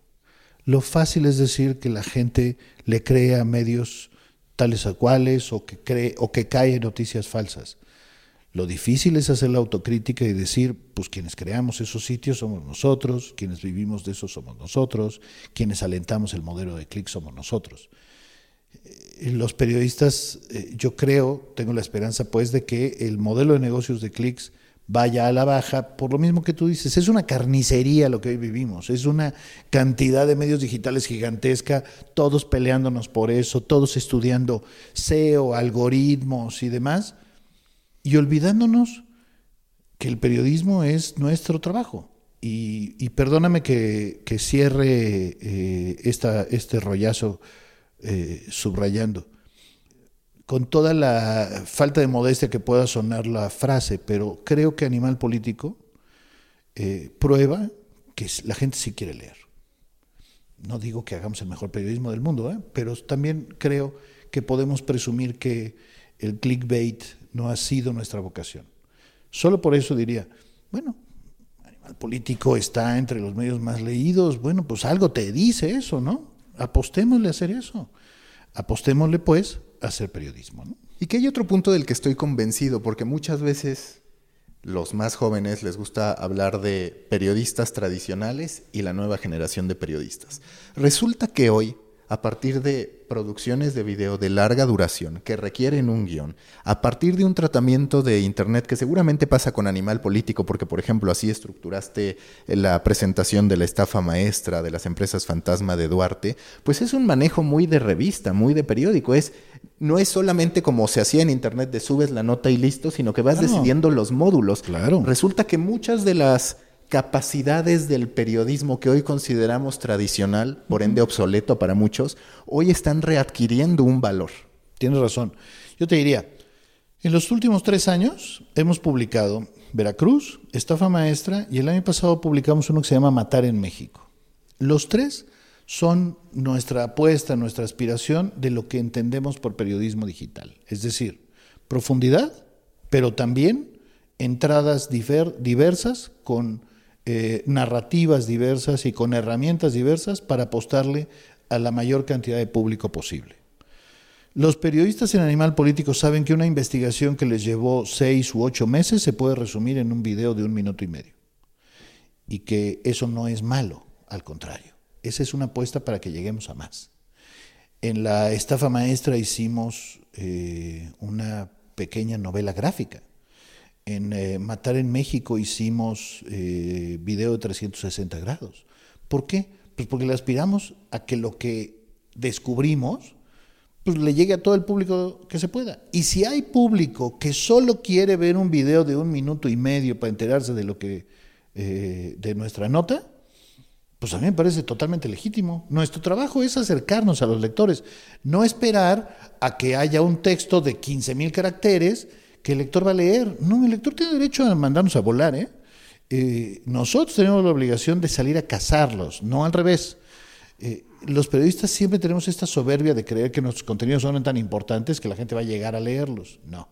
Lo fácil es decir que la gente le cree a medios tales a cuales o que cree o que cae en noticias falsas. Lo difícil es hacer la autocrítica y decir, pues quienes creamos esos sitios somos nosotros, quienes vivimos de eso somos nosotros, quienes alentamos el modelo de clic somos nosotros. Eh, los periodistas, eh, yo creo, tengo la esperanza pues de que el modelo de negocios de clics vaya a la baja, por lo mismo que tú dices, es una carnicería lo que hoy vivimos, es una cantidad de medios digitales gigantesca, todos peleándonos por eso, todos estudiando SEO, algoritmos y demás, y olvidándonos que el periodismo es nuestro trabajo. Y, perdóname que, cierre eh, esta, este rollazo eh, subrayando, con toda la falta de modestia que pueda sonar la frase, pero creo que Animal Político eh, prueba que la gente sí quiere leer. No digo que hagamos el mejor periodismo del mundo, pero también creo que podemos presumir que el clickbait no ha sido nuestra vocación. Solo por eso diría, bueno, Animal Político está entre los medios más leídos, bueno, pues algo te dice eso, ¿no? Apostémosle a hacer eso. Apostémosle, pues, hacer periodismo, ¿no? Y que hay otro punto del que estoy convencido, porque muchas veces los más jóvenes les gusta hablar de periodistas tradicionales y la nueva generación de periodistas. Resulta que hoy a partir de producciones de video de larga duración que requieren un guion, a partir de un tratamiento de Internet que seguramente pasa con Animal Político, porque por ejemplo así estructuraste la presentación de la estafa maestra de las empresas fantasma de Duarte, pues es un manejo muy de revista, muy de periódico. Es, no es solamente como se hacía en Internet de subes la nota y listo, sino que vas decidiendo los módulos. Claro. Resulta que muchas de las capacidades del periodismo que hoy consideramos tradicional, por ende obsoleto para muchos, hoy están readquiriendo un valor. Tienes razón. Yo te diría, en los últimos tres años hemos publicado Veracruz, Estafa Maestra, y el año pasado publicamos uno que se llama Matar en México. Los tres son nuestra apuesta, nuestra aspiración de lo que entendemos por periodismo digital. Es decir, profundidad, pero también entradas diversas con eh, narrativas diversas y con herramientas diversas para apostarle a la mayor cantidad de público posible. Los periodistas en Animal Político saben que una investigación que les llevó seis u ocho meses se puede resumir en un video de un minuto y medio. Y que eso no es malo, al contrario. Esa es una apuesta para que lleguemos a más. En la estafa maestra hicimos eh, una pequeña novela gráfica en eh, Matar en México hicimos eh, video de 360 grados. ¿Por qué? Pues porque le aspiramos a que lo que descubrimos pues le llegue a todo el público que se pueda. Y si hay público que solo quiere ver un video de un minuto y medio para enterarse de lo que eh, de nuestra nota, pues a mí me parece totalmente legítimo. Nuestro trabajo es acercarnos a los lectores, no esperar a que haya un texto de 15 mil caracteres que el lector va a leer. No, el lector tiene derecho a mandarnos a volar. ¿eh? ¿eh? nosotros tenemos la obligación de salir a cazarlos, no al revés. Eh, los periodistas siempre tenemos esta soberbia de creer que nuestros contenidos son tan importantes que la gente va a llegar a leerlos. No,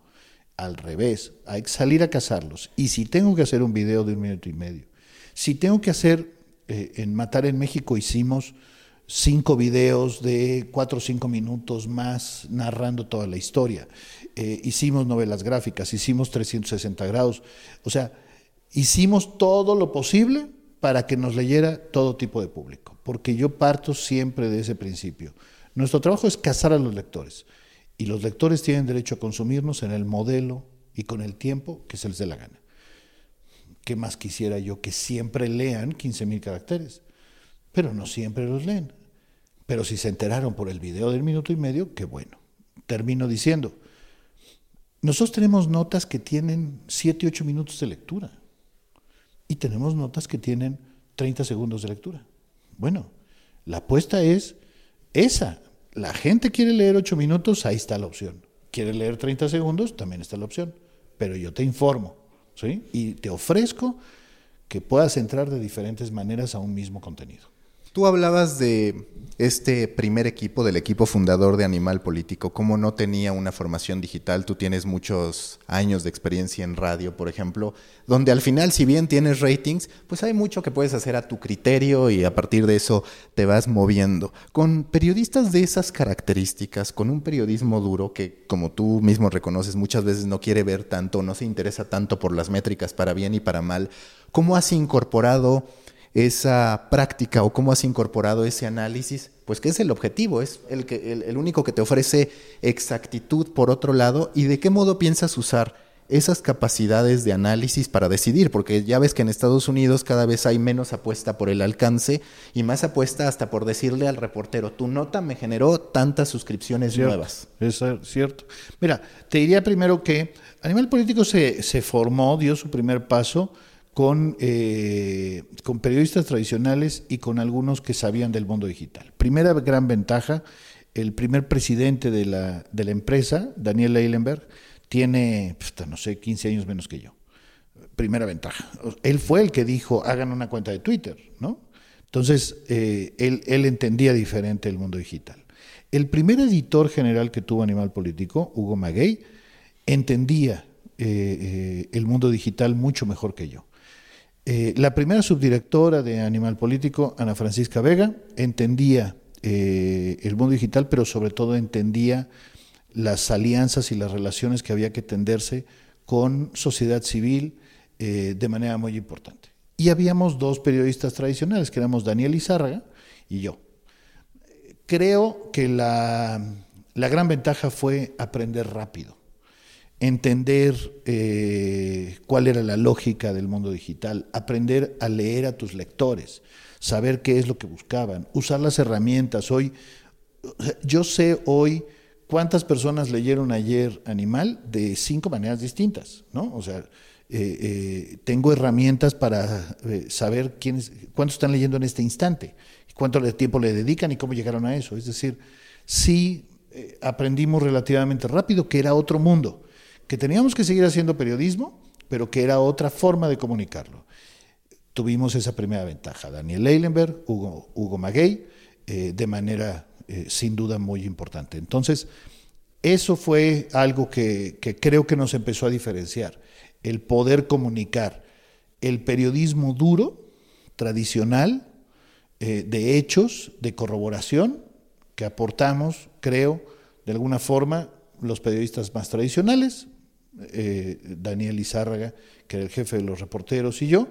al revés, hay que salir a cazarlos. Y si tengo que hacer un video de un minuto y medio, si tengo que hacer, eh, en Matar en México hicimos cinco videos de cuatro o cinco minutos más narrando toda la historia. Eh, hicimos novelas gráficas, hicimos 360 grados, o sea, hicimos todo lo posible para que nos leyera todo tipo de público, porque yo parto siempre de ese principio. Nuestro trabajo es cazar a los lectores y los lectores tienen derecho a consumirnos en el modelo y con el tiempo que se les dé la gana. ¿Qué más quisiera yo que siempre lean 15.000 caracteres? Pero no siempre los leen. Pero si se enteraron por el video del minuto y medio, qué bueno. Termino diciendo, nosotros tenemos notas que tienen 7, 8 minutos de lectura y tenemos notas que tienen 30 segundos de lectura. Bueno, la apuesta es esa. La gente quiere leer 8 minutos, ahí está la opción. Quiere leer 30 segundos, también está la opción. Pero yo te informo ¿sí? y te ofrezco que puedas entrar de diferentes maneras a un mismo contenido. Tú hablabas de este primer equipo, del equipo fundador de Animal Político, como no tenía una formación digital, tú tienes muchos años de experiencia en radio, por ejemplo, donde al final, si bien tienes ratings, pues hay mucho que puedes hacer a tu criterio y a partir de eso te vas moviendo. Con periodistas de esas características, con un periodismo duro que, como tú mismo reconoces, muchas veces no quiere ver tanto, no se interesa tanto por las métricas para bien y para mal, ¿cómo has incorporado esa práctica o cómo has incorporado ese análisis, pues que es el objetivo, es el, que, el, único que te ofrece exactitud por otro lado y de qué modo piensas usar esas capacidades de análisis para decidir, porque ya ves que en Estados Unidos cada vez hay menos apuesta por el alcance y más apuesta hasta por decirle al reportero, tu nota me generó tantas suscripciones nuevas. Es cierto. Mira, te diría primero que Animal Político se, se formó, dio su primer paso con, eh, con periodistas tradicionales y con algunos que sabían del mundo digital. Primera gran ventaja, el primer presidente de la, empresa, Daniel Eilenberg, tiene, no sé, 15 años menos que yo. Primera ventaja. Él fue el que dijo, hagan una cuenta de Twitter, ¿no? Entonces, eh, él, él entendía diferente el mundo digital. El primer editor general que tuvo Animal Político, Hugo Maguey, entendía eh, el mundo digital mucho mejor que yo. Eh, la primera subdirectora de Animal Político, Ana Francisca Vega, entendía eh, el mundo digital, pero sobre todo entendía las alianzas y las relaciones que había que tenderse con sociedad civil eh, de manera muy importante. Y habíamos dos periodistas tradicionales, que éramos Daniel Izárraga y yo. Creo que la gran ventaja fue aprender rápido entender eh, cuál era la lógica del mundo digital, aprender a leer a tus lectores, saber qué es lo que buscaban, usar las herramientas. Hoy, yo sé hoy cuántas personas leyeron ayer Animal de cinco maneras distintas, ¿no? O sea, eh, eh, tengo herramientas para saber quiénes, cuántos están leyendo en este instante, cuánto tiempo le dedican y cómo llegaron a eso. Es decir, sí aprendimos relativamente rápido que era otro mundo que teníamos que seguir haciendo periodismo, pero que era otra forma de comunicarlo. Tuvimos esa primera ventaja, Daniel Eilenberg, Hugo, Hugo Maguey, eh, de manera eh, sin duda muy importante. Entonces, eso fue algo que, creo que nos empezó a diferenciar, el poder comunicar el periodismo duro, tradicional, eh, de hechos, de corroboración, que aportamos, creo, de alguna forma, los periodistas más tradicionales, eh, Daniel Izárraga, que era el jefe de los reporteros, y yo.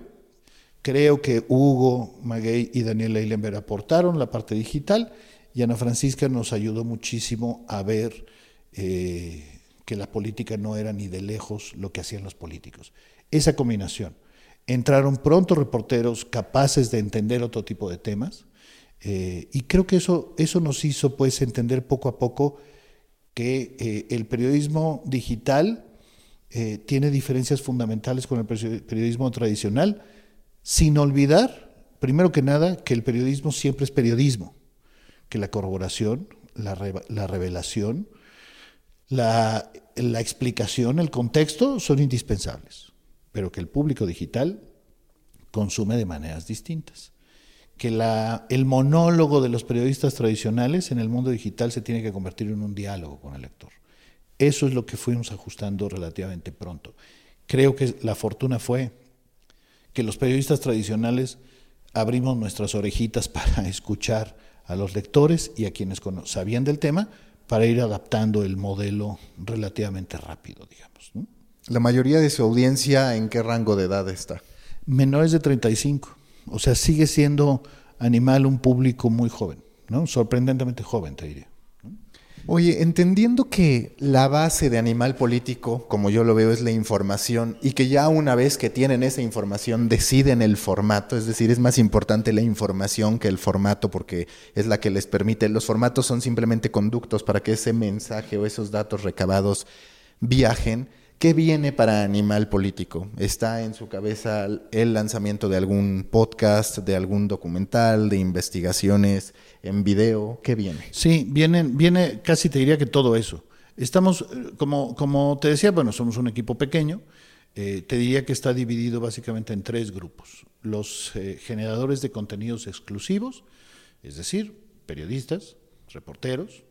Creo que Hugo Maguey y Daniel Eilenberg aportaron la parte digital y Ana Francisca nos ayudó muchísimo a ver eh, que la política no era ni de lejos lo que hacían los políticos. Esa combinación. Entraron pronto reporteros capaces de entender otro tipo de temas eh, y creo que eso, eso nos hizo pues entender poco a poco que el periodismo digital eh, tiene diferencias fundamentales con el periodismo tradicional, sin olvidar, primero que nada, que el periodismo siempre es periodismo, que la corroboración, la, revelación, la, explicación, el contexto son indispensables, pero que el público digital consume de maneras distintas. Que el monólogo de los periodistas tradicionales en el mundo digital se tiene que convertir en un diálogo con el lector. Eso es lo que fuimos ajustando relativamente pronto. Creo que la fortuna fue que los periodistas tradicionales abrimos nuestras orejitas para escuchar a los lectores y a quienes sabían del tema para ir adaptando el modelo relativamente rápido, digamos. ¿La mayoría de su audiencia en qué rango de edad está? Menores de 35. O sea, sigue siendo Animal un público muy joven, ¿no? sorprendentemente joven, te diría. Oye, entendiendo que la base de animal político, como yo lo veo, es la información y que ya una vez que tienen esa información deciden el formato, es decir, es más importante la información que el formato porque es la que les permite, los formatos son simplemente conductos para que ese mensaje o esos datos recabados viajen. ¿Qué viene para Animal Político? ¿Está en su cabeza el lanzamiento de algún podcast, de algún documental, de investigaciones en video? ¿Qué viene? Sí, viene, viene casi te diría que todo eso. Estamos, eh, como, como te decía, bueno, somos un equipo pequeño. Eh, te diría que está dividido básicamente en tres grupos. Los eh, generadores de contenidos exclusivos, es decir, periodistas, reporteros,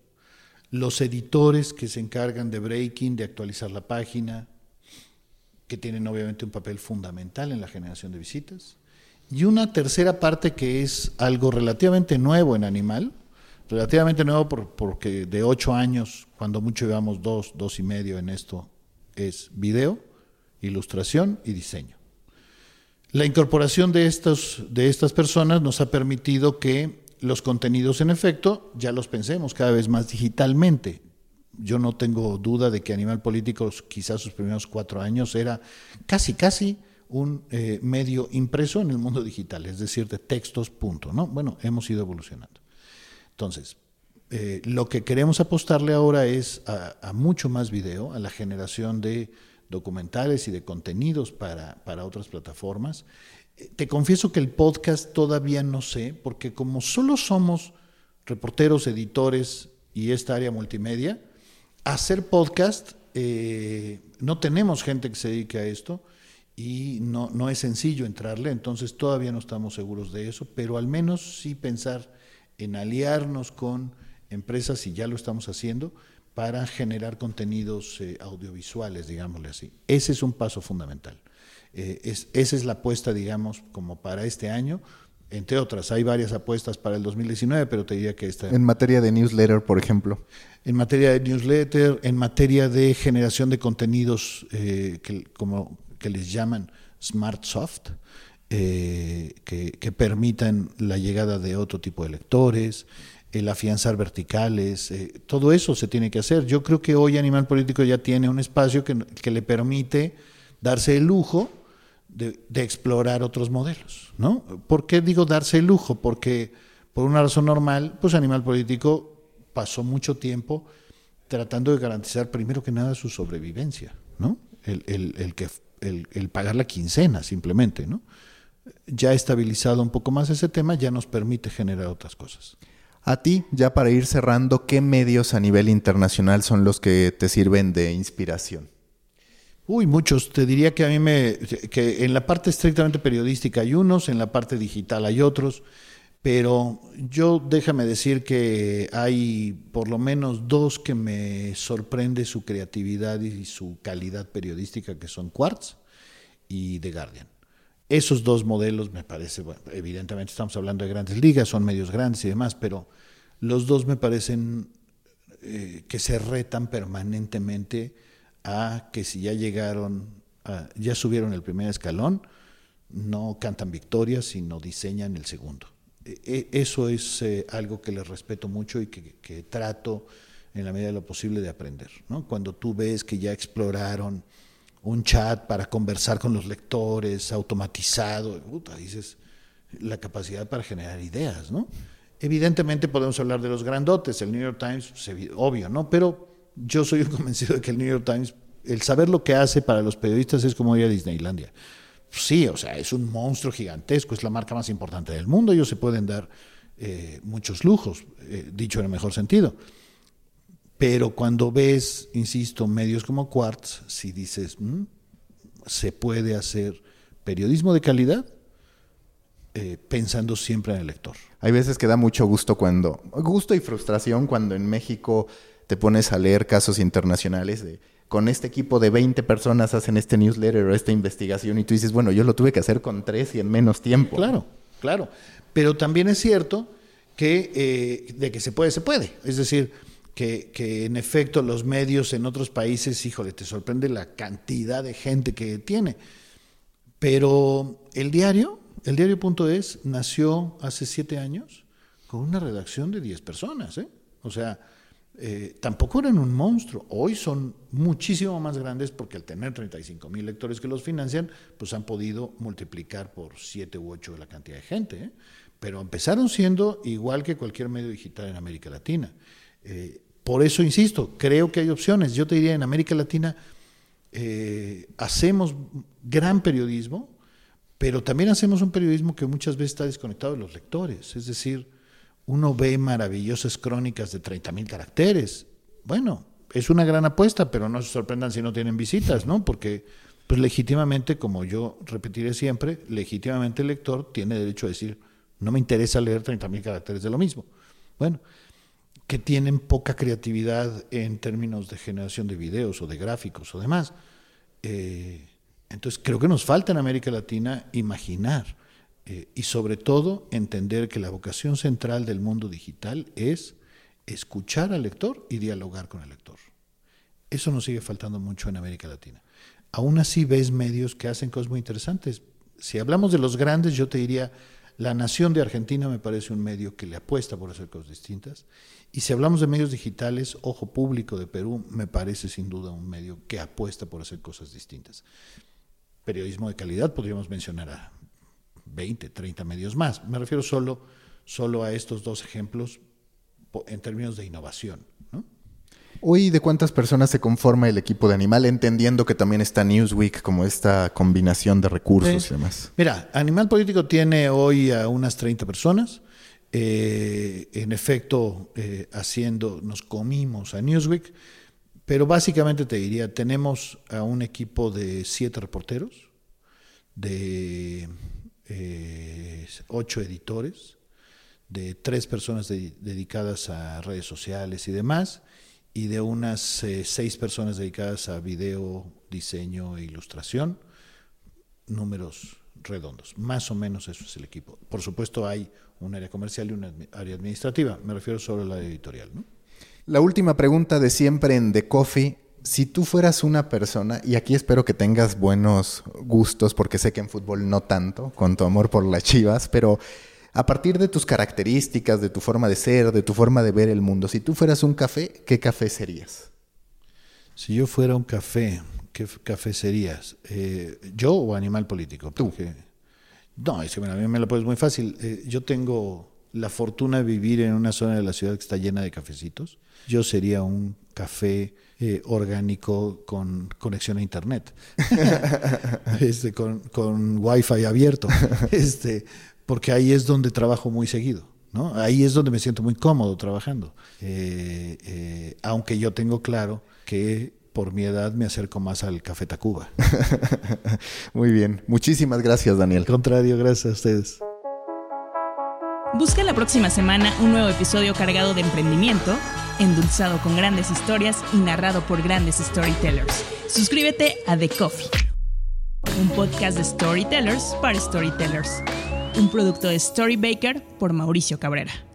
los editores que se encargan de breaking, de actualizar la página, que tienen obviamente un papel fundamental en la generación de visitas, y una tercera parte que es algo relativamente nuevo en Animal, relativamente nuevo porque de ocho años, cuando mucho llevamos dos, dos y medio en esto, es video, ilustración y diseño. La incorporación de, estos, de estas personas nos ha permitido que los contenidos, en efecto, ya los pensemos cada vez más digitalmente. Yo no tengo duda de que Animal Políticos, quizás sus primeros cuatro años, era casi, casi un eh, medio impreso en el mundo digital, es decir, de textos, punto. ¿no? Bueno, hemos ido evolucionando. Entonces, eh, lo que queremos apostarle ahora es a, mucho más video, a la generación de documentales y de contenidos para, para otras plataformas. Te confieso que el podcast todavía no sé, porque como solo somos reporteros, editores y esta área multimedia, hacer podcast, eh, no tenemos gente que se dedique a esto y no, no es sencillo entrarle, entonces todavía no estamos seguros de eso, pero al menos sí pensar en aliarnos con empresas, y ya lo estamos haciendo, para generar contenidos eh, audiovisuales, digámosle así. Ese es un paso fundamental. Eh, es, esa es la apuesta, digamos, como para este año. Entre otras, hay varias apuestas para el 2019, pero te diría que esta... En materia de newsletter, por ejemplo. En materia de newsletter, en materia de generación de contenidos, eh, que, como que les llaman Smart Soft, eh, que, permitan la llegada de otro tipo de lectores, el afianzar verticales, eh, todo eso se tiene que hacer. Yo creo que hoy Animal Político ya tiene un espacio que, le permite darse el lujo de, explorar otros modelos. ¿no? ¿Por qué digo darse el lujo? Porque por una razón normal, pues Animal Político pasó mucho tiempo tratando de garantizar primero que nada su sobrevivencia, ¿no? El, el, el pagar la quincena simplemente, ¿no? ya estabilizado un poco más ese tema, ya nos permite generar otras cosas. A ti, ya para ir cerrando, ¿qué medios a nivel internacional son los que te sirven de inspiración? Uy, muchos. Te diría que a mí me. que en la parte estrictamente periodística hay unos, en la parte digital hay otros, pero yo déjame decir que hay por lo menos dos que me sorprende su creatividad y su calidad periodística, que son Quartz y The Guardian. Esos dos modelos me parece, bueno, evidentemente estamos hablando de grandes ligas, son medios grandes y demás, pero los dos me parecen eh, que se retan permanentemente a que si ya llegaron, ya subieron el primer escalón, no cantan victorias, sino diseñan el segundo. E, e, eso es eh, algo que les respeto mucho y que, trato en la medida de lo posible de aprender. Cuando tú ves que ya exploraron un chat para conversar con los lectores, automatizado, dices, la capacidad para generar ideas, ¿no? Evidentemente podemos hablar de los grandotes, el New York Times, pues, obvio, ¿no? Pero yo soy convencido de que el New York Times, el saber lo que hace para los periodistas es como ir a Disneylandia. Sí, o sea, es un monstruo gigantesco, es la marca más importante del mundo, ellos se pueden dar eh, muchos lujos, eh, dicho en el mejor sentido. Pero cuando ves, insisto, medios como Quartz, si dices, mm, se puede hacer periodismo de calidad, eh, pensando siempre en el lector. Hay veces que da mucho gusto cuando, gusto y frustración cuando en México te pones a leer casos internacionales de con este equipo de 20 personas hacen este newsletter o esta investigación y tú dices, bueno, yo lo tuve que hacer con tres y en menos tiempo. Claro, claro. Pero también es cierto que eh, de que se puede, se puede. Es decir, que, en efecto los medios en otros países, híjole, te sorprende la cantidad de gente que tiene. Pero el diario, el diario.es, nació hace siete años con una redacción de 10 personas. ¿eh? O sea, eh, tampoco eran un monstruo. Hoy son muchísimo más grandes porque al tener 35 mil lectores que los financian, pues han podido multiplicar por 7 u 8 la cantidad de gente. ¿eh? Pero empezaron siendo igual que cualquier medio digital en América Latina. Eh, por eso insisto, creo que hay opciones. Yo te diría, en América Latina hacemos gran periodismo, pero también hacemos un periodismo que muchas veces está desconectado de los lectores. Es decir, uno ve maravillosas crónicas de 30.000 caracteres. Bueno, es una gran apuesta, pero no se sorprendan si no tienen visitas, ¿no? Porque, pues legítimamente, como yo repetiré siempre, legítimamente el lector tiene derecho a decir, No me interesa leer 30.000 caracteres de lo mismo. Bueno, que tienen poca creatividad en términos de generación de videos o de gráficos o demás. Eh, entonces, creo que nos falta en América Latina imaginar eh, y sobre todo entender que la vocación central del mundo digital es escuchar al lector y dialogar con el lector. Eso nos sigue faltando mucho en América Latina. Aún así ves medios que hacen cosas muy interesantes. Si hablamos de los grandes, yo te diría, La Nación de Argentina me parece un medio que le apuesta por hacer cosas distintas. Y si hablamos de medios digitales, Ojo Público de Perú me parece sin duda un medio que apuesta por hacer cosas distintas. Periodismo de calidad podríamos mencionar a 20, 30 medios más. Me refiero solo, solo a estos dos ejemplos en términos de innovación. Hoy, ¿de cuántas personas se conforma el equipo de Animal? Entendiendo que también está Newsweek como esta combinación de recursos y demás. Mira, Animal Político tiene hoy a unas 30 personas. Eh, en efecto, eh, haciendo, nos comimos a Newsweek, pero básicamente te diría, tenemos a un equipo de siete reporteros, de ocho editores, de tres personas dedicadas a redes sociales y demás, y de unas eh, seis personas dedicadas a video, diseño e ilustración, números redondos. Más o menos eso es el equipo. Por supuesto hay un área comercial y una área administrativa, me refiero a la editorial. La última pregunta de siempre en The Coffee. Si tú fueras una persona, y aquí espero que tengas buenos gustos, porque sé que en fútbol no tanto, con tu amor por las chivas, pero a partir de tus características, de tu forma de ser, de tu forma de ver el mundo, si tú fueras un café, ¿qué café serías? Si yo fuera un café, ¿qué café serías? Eh, ¿Yo o animal político? Tú. No, es que a mí me lo pones muy fácil. Eh, yo tengo la fortuna de vivir en una zona de la ciudad que está llena de cafecitos. Yo sería un café eh, orgánico con conexión a internet, este, con, con wifi abierto. Este, porque ahí es donde trabajo muy seguido. ¿no? Ahí es donde me siento muy cómodo trabajando. Eh, eh, aunque yo tengo claro que por mi edad me acerco más al Café Tacuba. muy bien. Muchísimas gracias, Daniel. Al contrario, gracias a ustedes. Busca la próxima semana un nuevo episodio cargado de emprendimiento, endulzado con grandes historias y narrado por grandes storytellers. Suscríbete a The Coffee, un podcast de storytellers para storytellers un producto de Story Baker por Mauricio Cabrera.